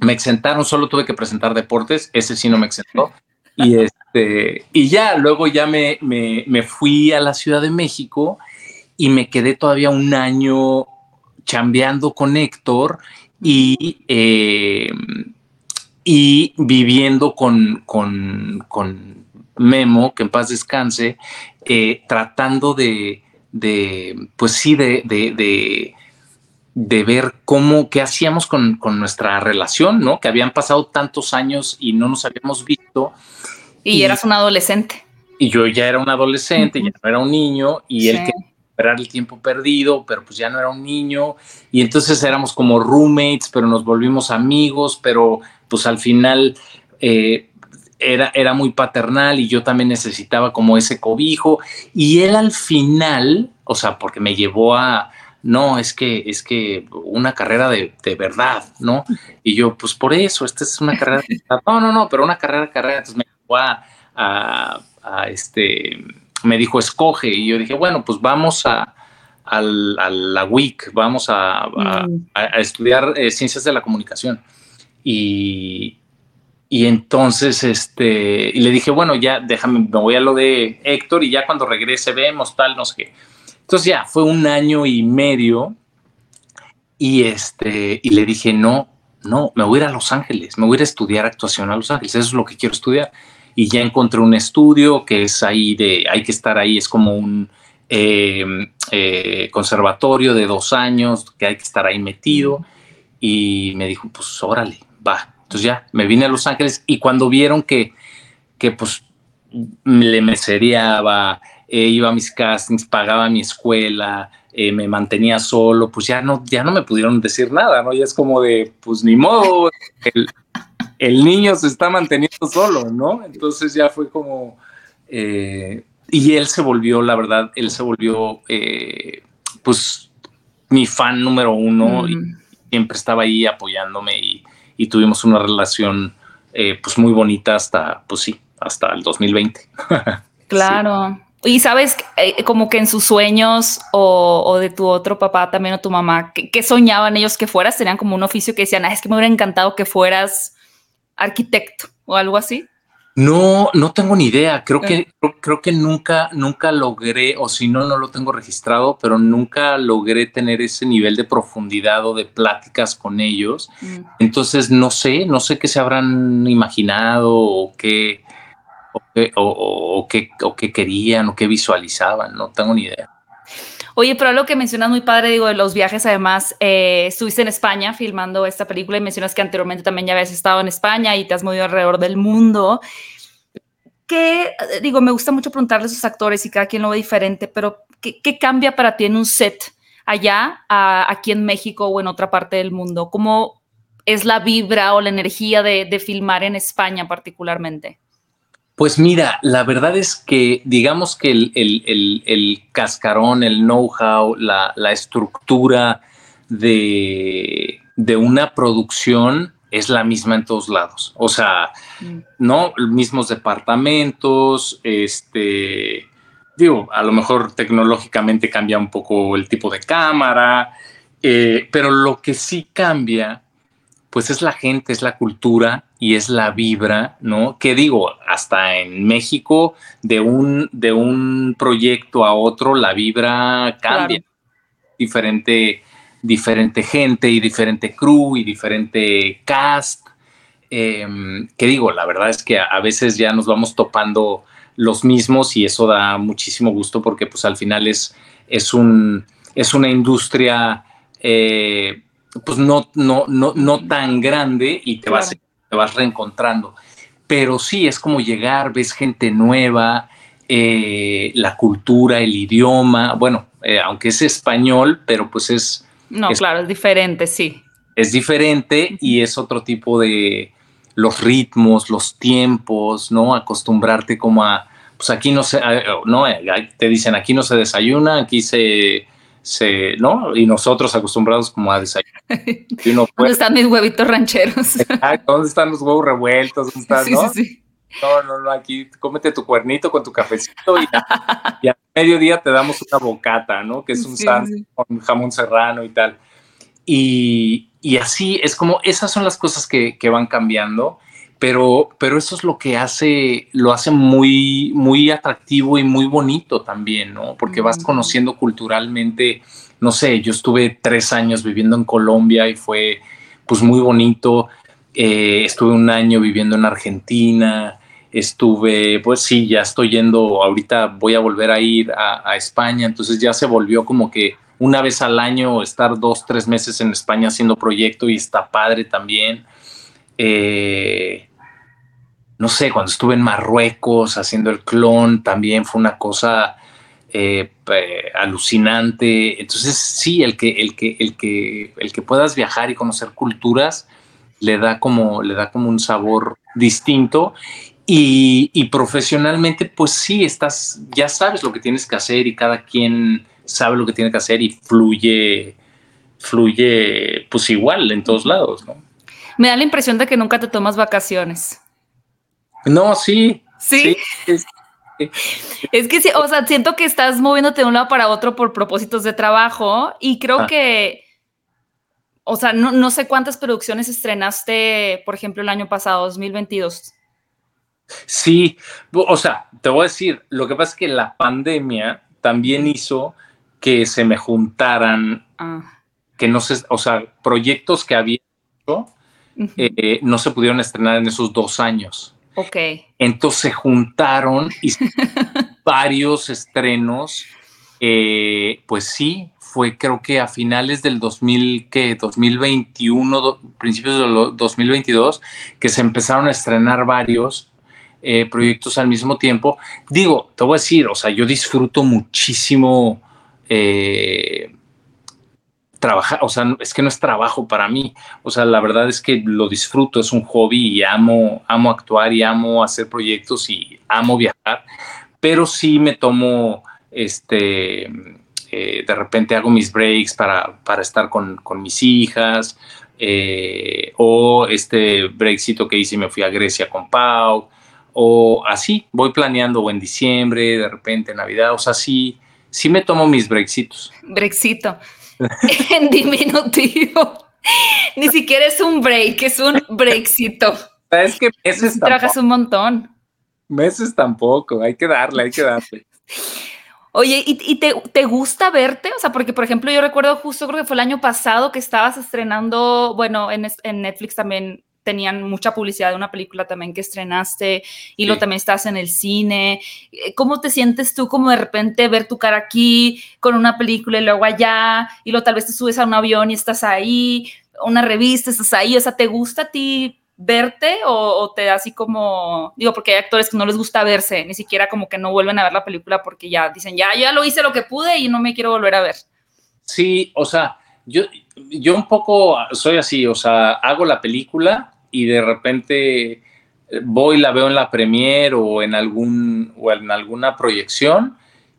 me exentaron, solo tuve que presentar deportes, ese sí no me exentó. Y, este, y ya, luego ya me, me, fui a la Ciudad de México y me quedé todavía un año chambeando con Héctor y, eh, y viviendo con, con, con, Memo, que en paz descanse, eh, tratando de, de, pues sí, de, de de ver cómo, qué hacíamos con, nuestra relación, ¿no? Que habían pasado tantos años y no nos habíamos visto. Y, eras un adolescente. Y yo ya era un adolescente, ya no era un niño, y él quería recuperar el tiempo perdido, pero pues ya no era un niño. Y entonces éramos como roommates, pero nos volvimos amigos, pero pues al final eh, era, era muy paternal y yo también necesitaba como ese cobijo. Y él al final, o sea, porque me llevó a, no, es que, es que una carrera de, verdad, ¿no? Y yo, pues por eso, esta es una carrera de No, no, no, pero una carrera de carrera. Entonces me dijo a, este, me dijo, escoge. Y yo dije, bueno, pues vamos a, la WIC, vamos a, estudiar eh, ciencias de la comunicación. Y, y entonces, este, y le dije, bueno, ya déjame, me voy a lo de Héctor y ya cuando regrese vemos tal, no sé qué. Entonces ya fue un año y medio y este y le dije, "No, no, me voy a ir a Los Ángeles, me voy a ir a estudiar actuación a Los Ángeles, eso es lo que quiero estudiar." Y ya encontré un estudio que es ahí de, hay que estar ahí, es como un eh, eh, conservatorio de dos años, que hay que estar ahí metido. Y me dijo, pues órale, va. Entonces ya me vine a Los Ángeles y cuando vieron que, que pues le meseriaba, eh, iba a mis castings, pagaba mi escuela, eh, me mantenía solo, pues ya no, ya no me pudieron decir nada, ¿no? Ya es como de, pues ni modo, el, niño se está manteniendo solo, ¿no? Entonces ya fue como, eh, y él se volvió, la verdad, él se volvió, pues, mi fan número uno y mm. siempre estaba ahí apoyándome y, y tuvimos una relación, pues, muy bonita hasta, pues sí, hasta el 2020. Claro. Y sabes, eh, como que en sus sueños o, de tu otro papá también o tu mamá, ¿qué, soñaban ellos que fueras? Tenían como un oficio que decían, es que me hubiera encantado que fueras arquitecto o algo así. No, no tengo ni idea. Creo que, creo, que nunca, nunca logré, o si no, no lo tengo registrado, pero nunca logré tener ese nivel de profundidad o de pláticas con ellos. Mm. Entonces, no sé, no sé qué se habrán imaginado o qué, o qué, o qué querían o qué visualizaban. No tengo ni idea. Oye, pero lo que mencionas muy padre, digo, de los viajes, además, eh, estuviste en España filmando esta película y mencionas que anteriormente también ya habías estado en España y te has movido alrededor del mundo. ¿Qué, digo, me gusta mucho preguntarle a esos actores y cada quien lo ve diferente, pero ¿qué, cambia para ti en un set allá, aquí en México o en otra parte del mundo? ¿Cómo es la vibra o la energía de, de filmar en España particularmente? Pues mira, la verdad es que digamos que el, cascarón, el know-how, la, estructura de, una producción es la misma en todos lados. O sea, mm. ¿no? Mismos departamentos, este, digo, a lo mejor tecnológicamente cambia un poco el tipo de cámara, eh, pero lo que sí cambia pues es la gente, es la cultura y es la vibra, ¿no? Que digo, hasta en México, de un, de un proyecto a otro, la vibra cambia. Diferente, diferente gente y diferente crew y diferente cast. Em, que digo, la verdad es que a, veces ya nos vamos topando los mismos y eso da muchísimo gusto porque pues al final es, es, un, es una industria eh, pues no, no, no, no tan grande y te, vas, te vas reencontrando. Pero sí, es como llegar, ves gente nueva, eh, la cultura, el idioma, bueno, eh, aunque es español, pero pues es... No, claro, es diferente, sí. Es diferente y es otro tipo de los ritmos, los tiempos, ¿no? Acostumbrarte como a, pues aquí no se, no, te dicen aquí no se desayuna, aquí se se, ¿no? Y nosotros acostumbrados como a desayunar. ¿Dónde están mis huevitos rancheros? ¿dónde están los huevos revueltos? ¿Dónde están, sí, no? Sí, sí. No, no, no, aquí cómete tu cuernito con tu cafecito y, y a mediodía te damos una bocata, ¿no? Que es un sí, con jamón serrano y tal. Y, y, así es como, esas son las cosas que, que van cambiando pero, pero eso es lo que hace, lo hace muy, muy atractivo y muy bonito también, ¿no? Porque vas conociendo culturalmente, no sé, yo estuve tres años viviendo en Colombia y fue pues muy bonito. Eh, estuve un año viviendo en Argentina, estuve, pues sí, ya estoy yendo, ahorita voy a volver a ir a, España, entonces ya se volvió como que una vez al año estar dos, tres meses en España haciendo proyecto y está padre también. Eh, no sé, cuando estuve en Marruecos haciendo el clon, también fue una cosa eh, alucinante. Entonces, sí, el que, el que, el que, el que puedas viajar y conocer culturas le da como, le da como un sabor distinto. Y, y, profesionalmente, pues sí, estás, ya sabes lo que tienes que hacer y cada quien sabe lo que tiene que hacer y fluye, fluye, pues igual en todos lados, ¿no? Me da la impresión de que nunca te tomas vacaciones. No, sí. Sí. Es que sí, o sea, siento que estás moviéndote de un lado para otro por propósitos de trabajo y creo ah. que, o sea, no, sé cuántas producciones estrenaste, por ejemplo, el año pasado, 2022. Sí, o sea, te voy a decir, lo que pasa es que la pandemia también hizo que se me juntaran, ah. que no sé, o sea, proyectos que había hecho, eh, no se pudieron estrenar en esos dos años. Ok. Entonces se juntaron y varios estrenos. Eh, pues sí, fue creo que a finales del 2000, que 2021, principios del 2022, que se empezaron a estrenar varios eh, proyectos al mismo tiempo. Digo, te voy a decir, o sea, yo disfruto muchísimo eh, trabajar, o sea, es que no es trabajo para mí, o sea, la verdad es que lo disfruto, es un hobby y amo, amo actuar y amo hacer proyectos y amo viajar, pero sí me tomo, este, eh, de repente hago mis breaks para, para estar con, con mis hijas, eh, o este breakcito que hice me fui a Grecia con Pau, o así, voy planeando en diciembre, de repente Navidad, o sea, sí, sí me tomo mis breaksitos. Brexito. en diminutivo. Ni siquiera es un break, es un breakcito. Es que ese Trabajas un montón. Meses tampoco, hay que darle, hay que darle. Oye, ¿y, te, gusta verte? O sea, porque por ejemplo yo recuerdo justo, creo que fue el año pasado que estabas estrenando, bueno, en, en Netflix también tenían mucha publicidad de una película también que estrenaste y lo también estás en el cine. Eh, ¿Cómo te sientes tú como de repente ver tu cara aquí con una película y luego allá y luego tal vez te subes a un avión y estás ahí, una revista, estás ahí? O sea, ¿te gusta a ti verte o, te da así como, digo, porque hay actores que no les gusta verse, ni siquiera como que no vuelven a ver la película porque ya dicen, ya, ya lo hice lo que pude y no me quiero volver a ver. Sí, o sea, yo, yo un poco soy así, o sea, hago la película y de repente voy, la veo en la premiere o en, algún, o en alguna proyección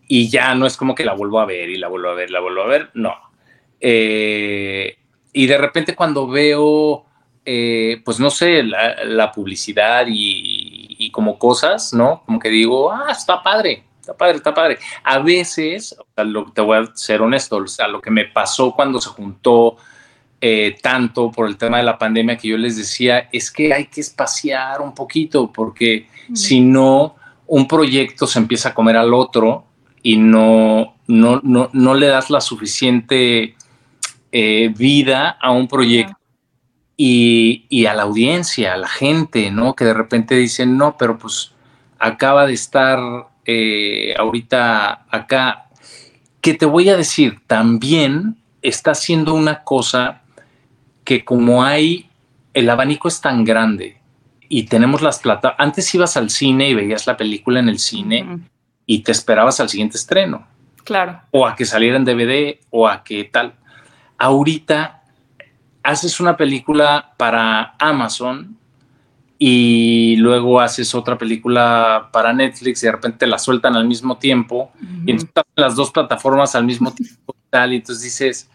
y ya no es como que la vuelvo a ver y la vuelvo a ver, la vuelvo a ver, no. Eh, y de repente cuando veo eh, pues no sé, la, publicidad y, como cosas, ¿no? Como que digo, ah, está padre, está padre, está padre. A veces, te voy a ser honesto, o sea, lo que me pasó cuando se juntó eh, tanto por el tema de la pandemia que yo les decía es que hay que espaciar un poquito porque si no, un proyecto se empieza a comer al otro y no, no, no, le das la suficiente eh, vida a un proyecto y, a la audiencia, a la gente, ¿no? Que de repente dicen, no, pero pues acaba de estar eh, ahorita acá. Que te voy a decir, también está haciendo una cosa que como hay, el abanico es tan grande y tenemos las plata. Antes ibas al cine y veías la película en el cine y te esperabas al siguiente estreno. Claro. O a que saliera en DVD o a que tal. Ahorita haces una película para Amazon y luego haces otra película para Netflix y de repente la sueltan al mismo tiempo y están las dos plataformas al mismo tiempo tal y entonces dices,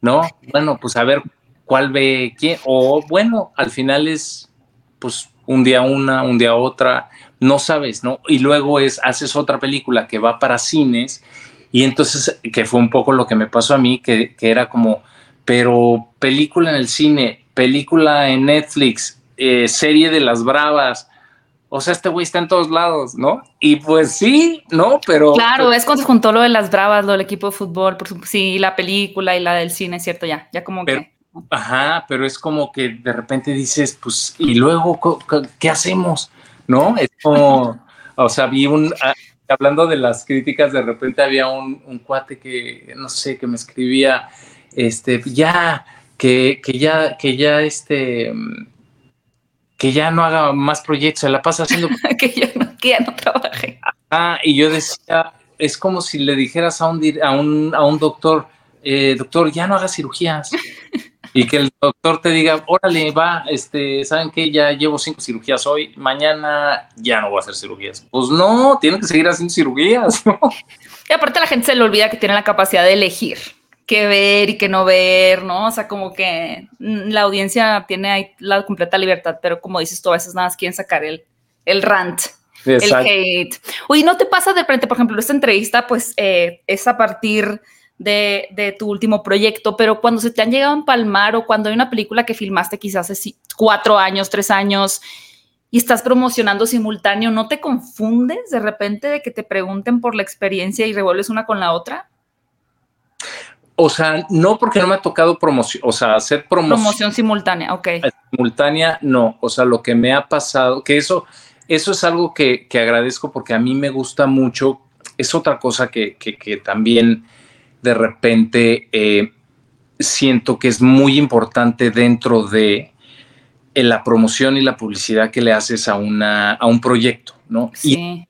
no, bueno, pues a ver cuál ve quién o bueno, al final es pues un día una, un día otra, no sabes, ¿no? Y luego es haces otra película que va para cines y entonces que fue un poco lo que me pasó a mí que, que era como pero película en el cine, película en Netflix, eh, serie de las bravas. O sea, este güey está en todos lados, ¿no? Y pues sí, ¿no? Pero. Claro, es cuando se juntó lo de las bravas, lo del equipo de fútbol, por supuesto, sí, la película y la del cine, ¿cierto? Ya, ya como que. Ajá, pero es como que de repente dices, pues, ¿y luego qué hacemos? ¿No? Es como. o sea, vi un. Ah, hablando de las críticas, de repente había un, un cuate que, no sé, que me escribía este, ya, que, ya, que ya, este, que ya no haga más proyectos, se la pasa haciendo. que, ya no, que ya no trabaje. Ah, y yo decía, es como si le dijeras a un, a un, a un doctor, eh, doctor, ya no haga cirugías. y que el doctor te diga, órale, va, este, ¿saben qué? Ya llevo cinco cirugías hoy, mañana ya no voy a hacer cirugías. Pues no, tiene que seguir haciendo cirugías, Y aparte la gente se le olvida que tiene la capacidad de elegir qué ver y qué no ver, ¿no? O sea, como que la audiencia tiene ahí la completa libertad, pero como dices tú, a veces nada más quieren sacar el, el rant. El hate. Uy, ¿no te pasa de frente, por ejemplo, esta entrevista, pues eh, es a partir de, de, tu último proyecto, pero cuando se te han llegado a empalmar o cuando hay una película que filmaste quizás hace cuatro años, tres años y estás promocionando simultáneo, ¿no te confundes de repente de que te pregunten por la experiencia y revuelves una con la otra? O sea, no porque no me ha tocado promoción, o sea, hacer promoción. Promoción simultánea, ok. Simultánea, no. O sea, lo que me ha pasado, que eso, eso es algo que, agradezco porque a mí me gusta mucho. Es otra cosa que, también de repente eh, siento que es muy importante dentro de eh, la promoción y la publicidad que le haces a, una, a un proyecto, ¿no? Sí, y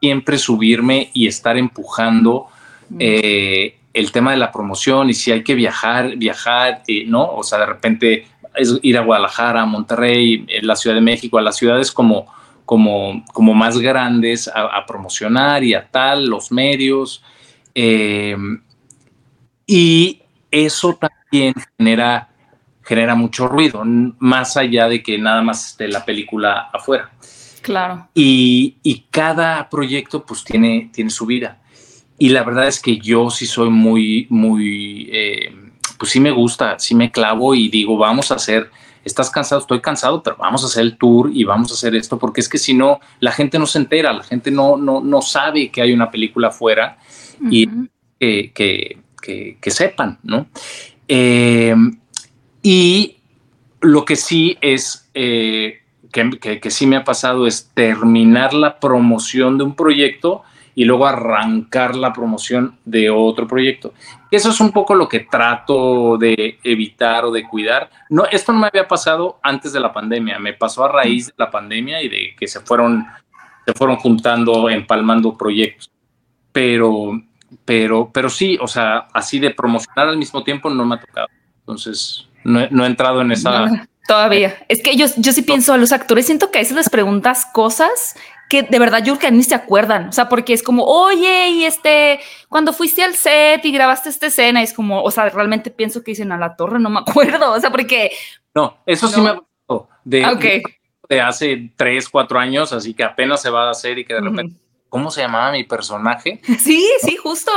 siempre subirme y estar empujando. Eh, el tema de la promoción y si hay que viajar, viajar, eh, ¿no? O sea, de repente es ir a Guadalajara, a Monterrey, en la Ciudad de México, a las ciudades como, como, como más grandes a, promocionar y a tal, los medios. Eh, y eso también genera, genera mucho ruido, más allá de que nada más esté la película afuera. Claro. Y, y cada proyecto pues tiene, tiene su vida. Y la verdad es que yo sí soy muy, muy, eh, pues sí me gusta, sí me clavo y digo, vamos a hacer, estás cansado, estoy cansado, pero vamos a hacer el tour y vamos a hacer esto, porque es que si no, la gente no se entera, la gente no, no, no sabe que hay una película afuera y que, que, que, sepan, ¿no? Eh, y lo que sí es, eh, que, que, sí me ha pasado es terminar la promoción de un proyecto y luego arrancar la promoción de otro proyecto. Eso es un poco lo que trato de evitar o de cuidar. No, esto no me había pasado antes de la pandemia, me pasó a raíz de la pandemia y de que se fueron, se fueron juntando, empalmando proyectos. Pero, pero, pero sí, o sea, así de promocionar al mismo tiempo no me ha tocado. Entonces, no, no he entrado en esa... Todavía. Es que yo, yo sí pienso a los actores, siento que a veces les preguntas cosas que de verdad yo creo que ni se acuerdan. O sea, porque es como, oye, y este, cuando fuiste al set y grabaste esta escena, es como, o sea, realmente pienso que dicen a la torre, no me acuerdo. O sea, porque. No, eso sí me ha pasado. De, de, hace tres, cuatro años, así que apenas se va a hacer y que de repente. ¿Cómo se llamaba mi personaje? Sí, sí, justo.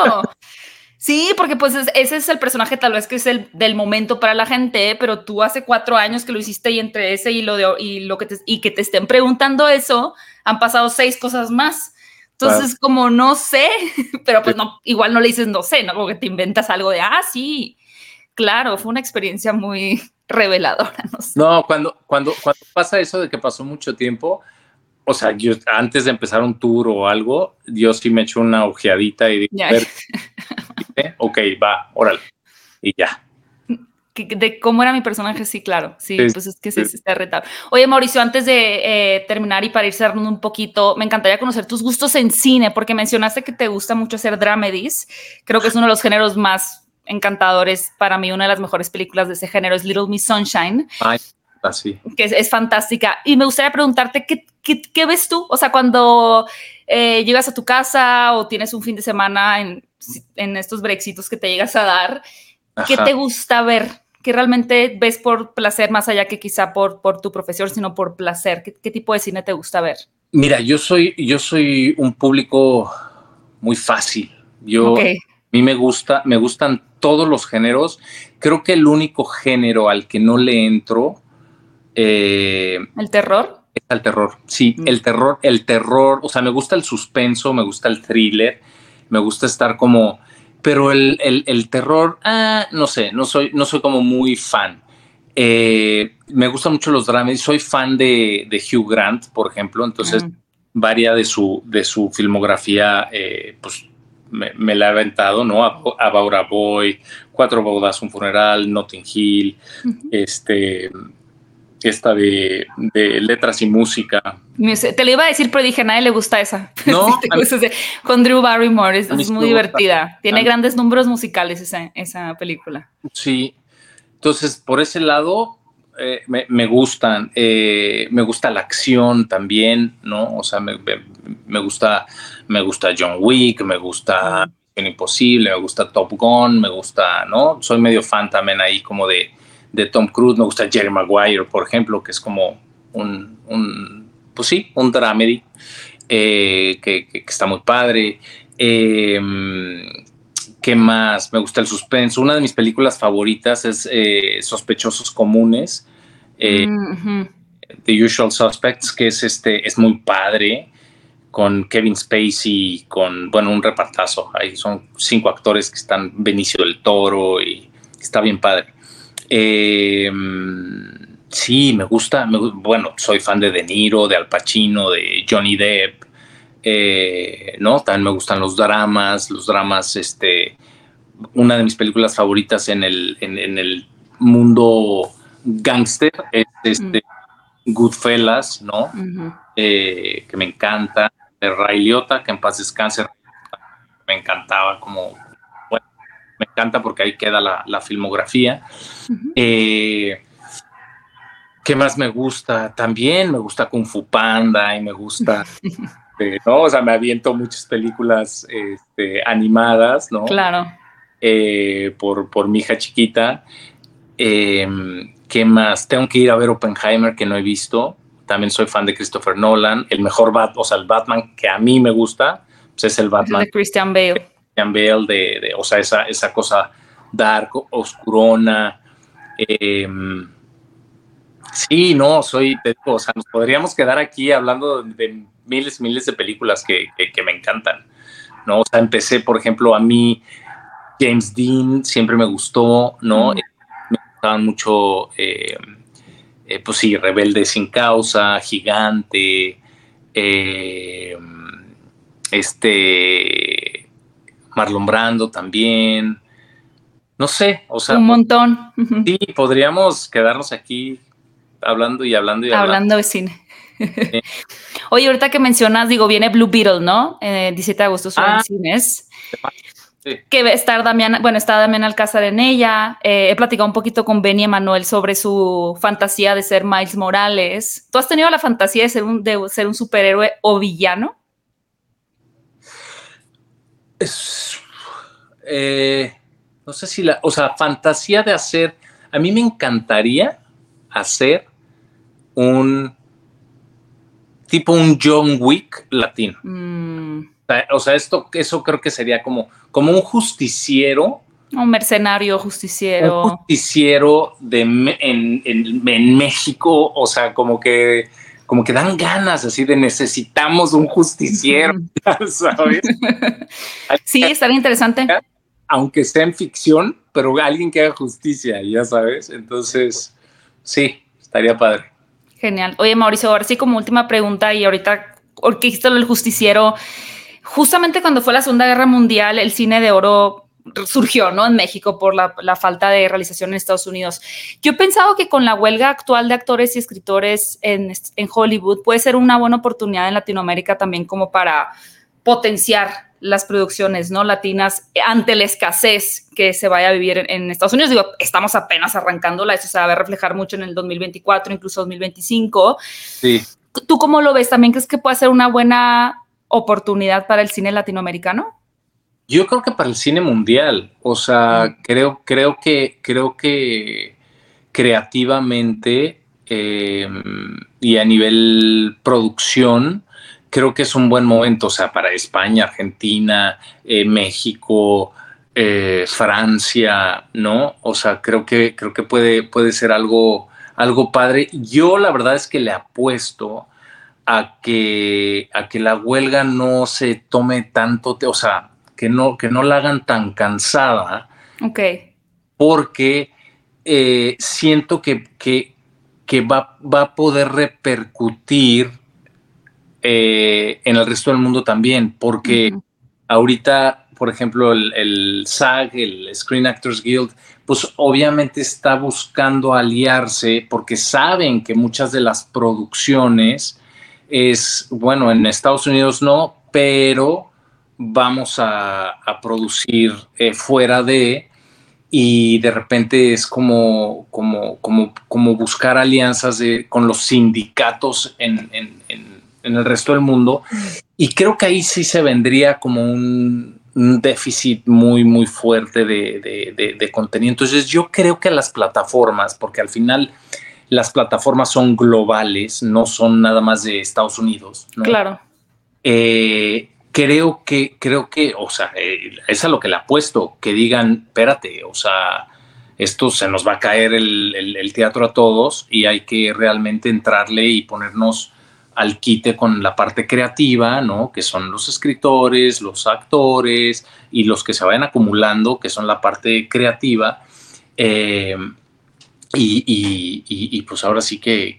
Sí, porque pues ese es el personaje tal vez que es el del momento para la gente, pero tú hace cuatro años que lo hiciste y entre ese y lo de y lo que te, y que te estén preguntando eso, han pasado seis cosas más. Entonces, como no sé, pero pues no, igual no le dices no sé, ¿no? Porque te inventas algo de, ah, sí, claro, fue una experiencia muy reveladora. No, cuando, cuando, cuando pasa eso de que pasó mucho tiempo, o sea, yo antes de empezar un tour o algo, yo sí me echo una ojeadita y digo, ok, va, órale, y ya. De cómo era mi personaje, sí, claro. Sí, pues es que se, está retado. Oye, Mauricio, antes de eh, terminar y para ir cerrando un poquito, me encantaría conocer tus gustos en cine, porque mencionaste que te gusta mucho hacer dramedies. Creo que es uno de los géneros más encantadores. Para mí, una de las mejores películas de ese género es Little Miss Sunshine. Ay, así. Que es, fantástica. Y me gustaría preguntarte, ¿qué, qué, ves tú? O sea, cuando eh, llegas a tu casa o tienes un fin de semana en en estos brexitos que te llegas a dar, ¿qué te gusta ver? ¿Qué realmente ves por placer más allá que quizá por, por tu profesión, sino por placer? ¿Qué, tipo de cine te gusta ver? Mira, yo soy, yo soy un público muy fácil. Yo, a mí me gusta, me gustan todos los géneros. Creo que el único género al que no le entro. Eh, ¿El terror? Es el terror. Sí, mm. el terror, el terror. O sea, me gusta el suspenso, me gusta el thriller me gusta estar como, pero el, el, terror, ah, no sé, no soy, no soy como muy fan. Eh, me gustan mucho los dramas, soy fan de, de Hugh Grant, por ejemplo, entonces varia de su, de su filmografía, eh, pues me, la he aventado, ¿no? Abaura Boy, Cuatro Bodas, Un Funeral, Notting Hill, este, esta de, letras y música. Te lo iba a decir, pero dije, a nadie le gusta esa. No, con Drew Barrymore, es, muy divertida. Tiene grandes números musicales esa, esa película. Sí, entonces por ese lado eh, me, gustan. Eh, me gusta la acción también, ¿no? O sea, me, gusta, me gusta John Wick, me gusta Imposible, me gusta Top Gun, me gusta, ¿no? Soy medio fan también ahí como de de Tom Cruise, me gusta Jerry Maguire, por ejemplo, que es como un, un pues sí, un dramedy eh, que, está muy padre. Em, ¿Qué más? Me gusta el suspenso. Una de mis películas favoritas es eh, Sospechosos Comunes. Eh, mm, The Usual Suspects, que es este, es muy padre, con Kevin Spacey, con bueno, un repartazo. Ahí son cinco actores que están Benicio del Toro y está bien padre. Eh, sí, me gusta, bueno, soy fan de De Niro, de Al Pacino, de Johnny Depp, eh, ¿no? También me gustan los dramas, los dramas, este, una de mis películas favoritas en el, en, el mundo gangster es este Goodfellas, ¿no? Eh, que me encanta, de Ray Liotta, que en paz descanse, me encantaba como encanta porque ahí queda la, filmografía. Eh, ¿Qué más me gusta? También me gusta Kung Fu Panda y me gusta, eh, ¿no? O sea, me aviento muchas películas este, animadas, ¿no? Claro. Eh, por, por mi hija chiquita. Em, ¿Qué más? Tengo que ir a ver Oppenheimer, que no he visto. También soy fan de Christopher Nolan. El mejor Batman, o sea, el Batman que a mí me gusta, pues es el Batman. de Christian Bale de, o sea, esa, esa cosa dark, oscurona. Em, sí, no, soy, o sea, nos podríamos quedar aquí hablando de miles y miles de películas que, me encantan, ¿no? O sea, empecé, por ejemplo, a mí, James Dean siempre me gustó, ¿no? Me gustaban mucho, em, eh, pues sí, Rebelde sin causa, Gigante, em, este, Marlon Brando también, no sé, o sea. Un montón. Sí, podríamos quedarnos aquí hablando y hablando y hablando. Hablando de cine. Oye, ahorita que mencionas, digo, viene Blue Beetle, ¿no? Eh, 17 de agosto son ah, cines. Que va a estar Damián, bueno, está Damián Alcázar en ella. Eh, he platicado un poquito con Benny Emanuel sobre su fantasía de ser Miles Morales. ¿Tú has tenido la fantasía de ser un, de ser un superhéroe o villano? Es, eh, no sé si la, o sea, fantasía de hacer, a mí me encantaría hacer un tipo un John Wick latino. Mm. O sea, esto, eso creo que sería como, como un justiciero. Un mercenario justiciero. Un justiciero de, en, en, México, o sea, como que como que dan ganas así de necesitamos un justiciero, ¿sabes? sí, estaría interesante aunque sea en ficción, pero alguien que haga justicia, ya sabes. Entonces, sí, estaría padre. Genial. Oye, Mauricio, ahora sí como última pregunta y ahorita, porque del justiciero, justamente cuando fue la Segunda Guerra Mundial, el cine de oro surgió, ¿no? En México por la, falta de realización en Estados Unidos. Yo he pensado que con la huelga actual de actores y escritores en, en Hollywood puede ser una buena oportunidad en Latinoamérica también como para potenciar las producciones no latinas ante la escasez que se vaya a vivir en, Estados Unidos. Digo, estamos apenas arrancándola, eso se va a reflejar mucho en el 2024, incluso 2025. Sí. ¿Tú cómo lo ves? ¿También crees que puede ser una buena oportunidad para el cine latinoamericano? Yo creo que para el cine mundial, o sea, creo, creo que, creo que creativamente eh, y a nivel producción, creo que es un buen momento, o sea, para España, Argentina, eh, México, eh, Francia, ¿no? O sea, creo que, creo que puede, puede ser algo, algo padre. Yo la verdad es que le apuesto a que, a que la huelga no se tome tanto, o sea, que no, que no la hagan tan cansada. Ok. Porque eh, siento que, que, que va, va, a poder repercutir eh, en el resto del mundo también, porque ahorita, por ejemplo, el, SAG, el Screen Actors Guild, pues obviamente está buscando aliarse porque saben que muchas de las producciones es, bueno, en Estados Unidos no, pero vamos a, producir eh, fuera de y de repente es como, como, como, como buscar alianzas con los sindicatos en, en el resto del mundo. Y creo que ahí sí se vendría como un, déficit muy, muy fuerte de, contenido. Entonces yo creo que las plataformas, porque al final las plataformas son globales, no son nada más de Estados Unidos. Claro. Eh, creo que, creo que, o sea, eh, es a lo que le apuesto, que digan, espérate, o sea, esto se nos va a caer el teatro a todos y hay que realmente entrarle y ponernos al quite con la parte creativa, ¿no? Que son los escritores, los actores y los que se vayan acumulando, que son la parte creativa. Eh, y, pues ahora sí que,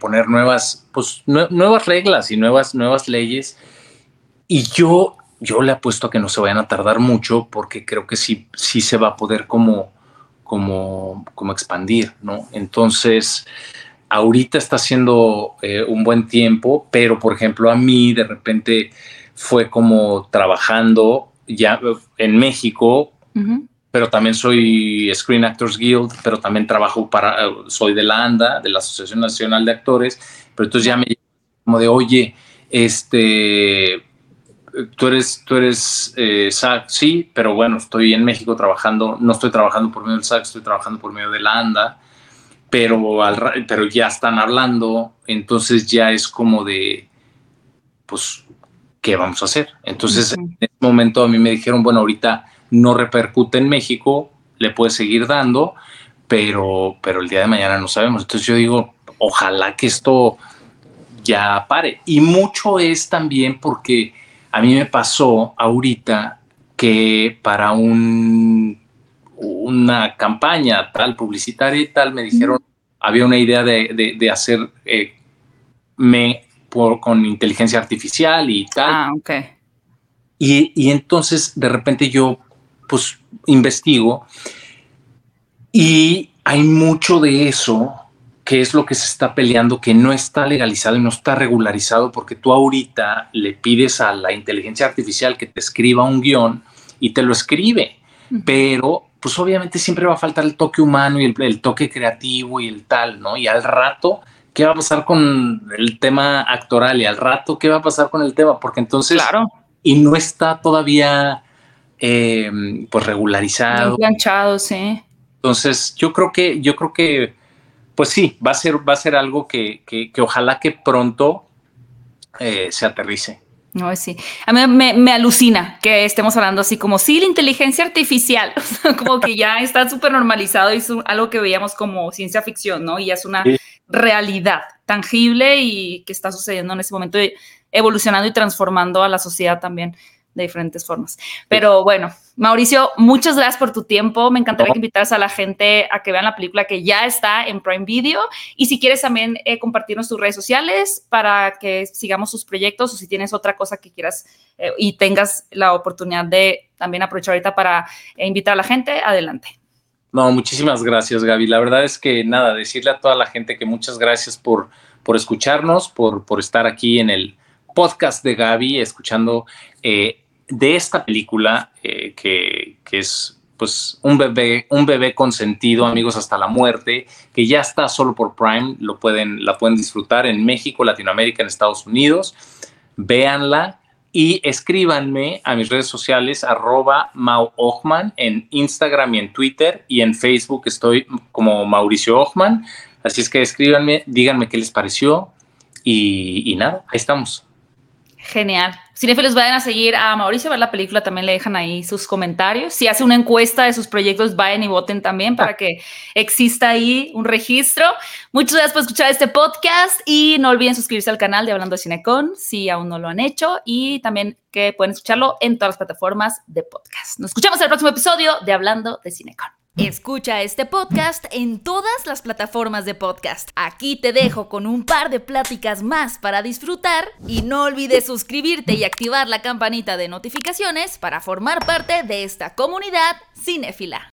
poner nuevas, pues, nuevas reglas y nuevas, nuevas leyes. Y yo, yo le apuesto a que no se vayan a tardar mucho porque creo que sí, sí se va a poder como, como, como expandir, ¿no? Entonces, ahorita está siendo eh, un buen tiempo, pero por ejemplo a mí de repente fue como trabajando ya en México, pero también soy Screen Actors Guild, pero también trabajo para, soy de la ANDA, de la Asociación Nacional de Actores, pero entonces ya me como de, oye, este, tú eres, tú eres eh, SAC, sí, pero bueno, estoy en México trabajando, no estoy trabajando por medio del SAC, estoy trabajando por medio de la ANDA, pero, al, pero ya están hablando, entonces ya es como de, pues, ¿qué vamos a hacer? Entonces, en ese momento a mí me dijeron, bueno, ahorita no repercute en México, le puede seguir dando, pero, pero el día de mañana no sabemos. Entonces yo digo, ojalá que esto ya pare. Y mucho es también porque a mí me pasó ahorita que para un, una campaña tal, publicitaria y tal, me dijeron, había una idea de, de, hacer eh, me por, con inteligencia artificial y tal. Ah, ok. Y, y entonces de repente yo pues investigo y hay mucho de eso que es lo que se está peleando, que no está legalizado y no está regularizado, porque tú ahorita le pides a la inteligencia artificial que te escriba un guion y te lo escribe, pero pues obviamente siempre va a faltar el toque humano y el, toque creativo y el tal, ¿no? Y al rato, ¿qué va a pasar con el tema actoral? Y al rato, ¿qué va a pasar con el tema? Porque entonces... Claro. Y no está todavía eh, pues regularizado. Planchado, sí. Entonces, yo creo que, yo creo que, pues sí, va a ser, va a ser algo que, que, ojalá que pronto eh, se aterrice. No, sí. A mí me, alucina que estemos hablando así como, sí, la inteligencia artificial, como que ya está súper normalizado y es algo que veíamos como ciencia ficción, ¿no? Y ya es una realidad tangible y que está sucediendo en ese momento, evolucionando y transformando a la sociedad también de diferentes formas. Pero bueno, Mauricio, muchas gracias por tu tiempo. Me encantaría que invitaras a la gente a que vean la película que ya está en Prime Video. Y si quieres también eh, compartirnos tus redes sociales para que sigamos sus proyectos o si tienes otra cosa que quieras eh, y tengas la oportunidad de también aprovechar ahorita para eh, invitar a la gente, adelante. No, muchísimas gracias, Gaby. La verdad es que nada, decirle a toda la gente que muchas gracias por, por escucharnos, por, por estar aquí en el podcast de Gaby, escuchando eh, de esta película eh, que, es pues un bebé, un bebé consentido, amigos hasta la muerte, que ya está solo por Prime, lo pueden, la pueden disfrutar en México, Latinoamérica, en Estados Unidos. Véanla y escríbanme a mis redes sociales, arroba Mau Ochman, en Instagram y en Twitter, y en Facebook estoy como Mauricio Ochman. Así es que escríbanme, díganme qué les pareció, y nada, ahí estamos. Genial. Cinefilos vayan a seguir a Mauricio, a ver la película, también le dejan ahí sus comentarios. Si hace una encuesta de sus proyectos, vayan y voten también para que exista ahí un registro. Muchas gracias por escuchar este podcast y no olviden suscribirse al canal de Hablando de Cinecon si aún no lo han hecho y también que pueden escucharlo en todas las plataformas de podcast. Nos escuchamos en el próximo episodio de Hablando de Cinecon. Escucha este podcast en todas las plataformas de podcast. Aquí te dejo con un par de pláticas más para disfrutar y no olvides suscribirte y activar la campanita de notificaciones para formar parte de esta comunidad cinéfila.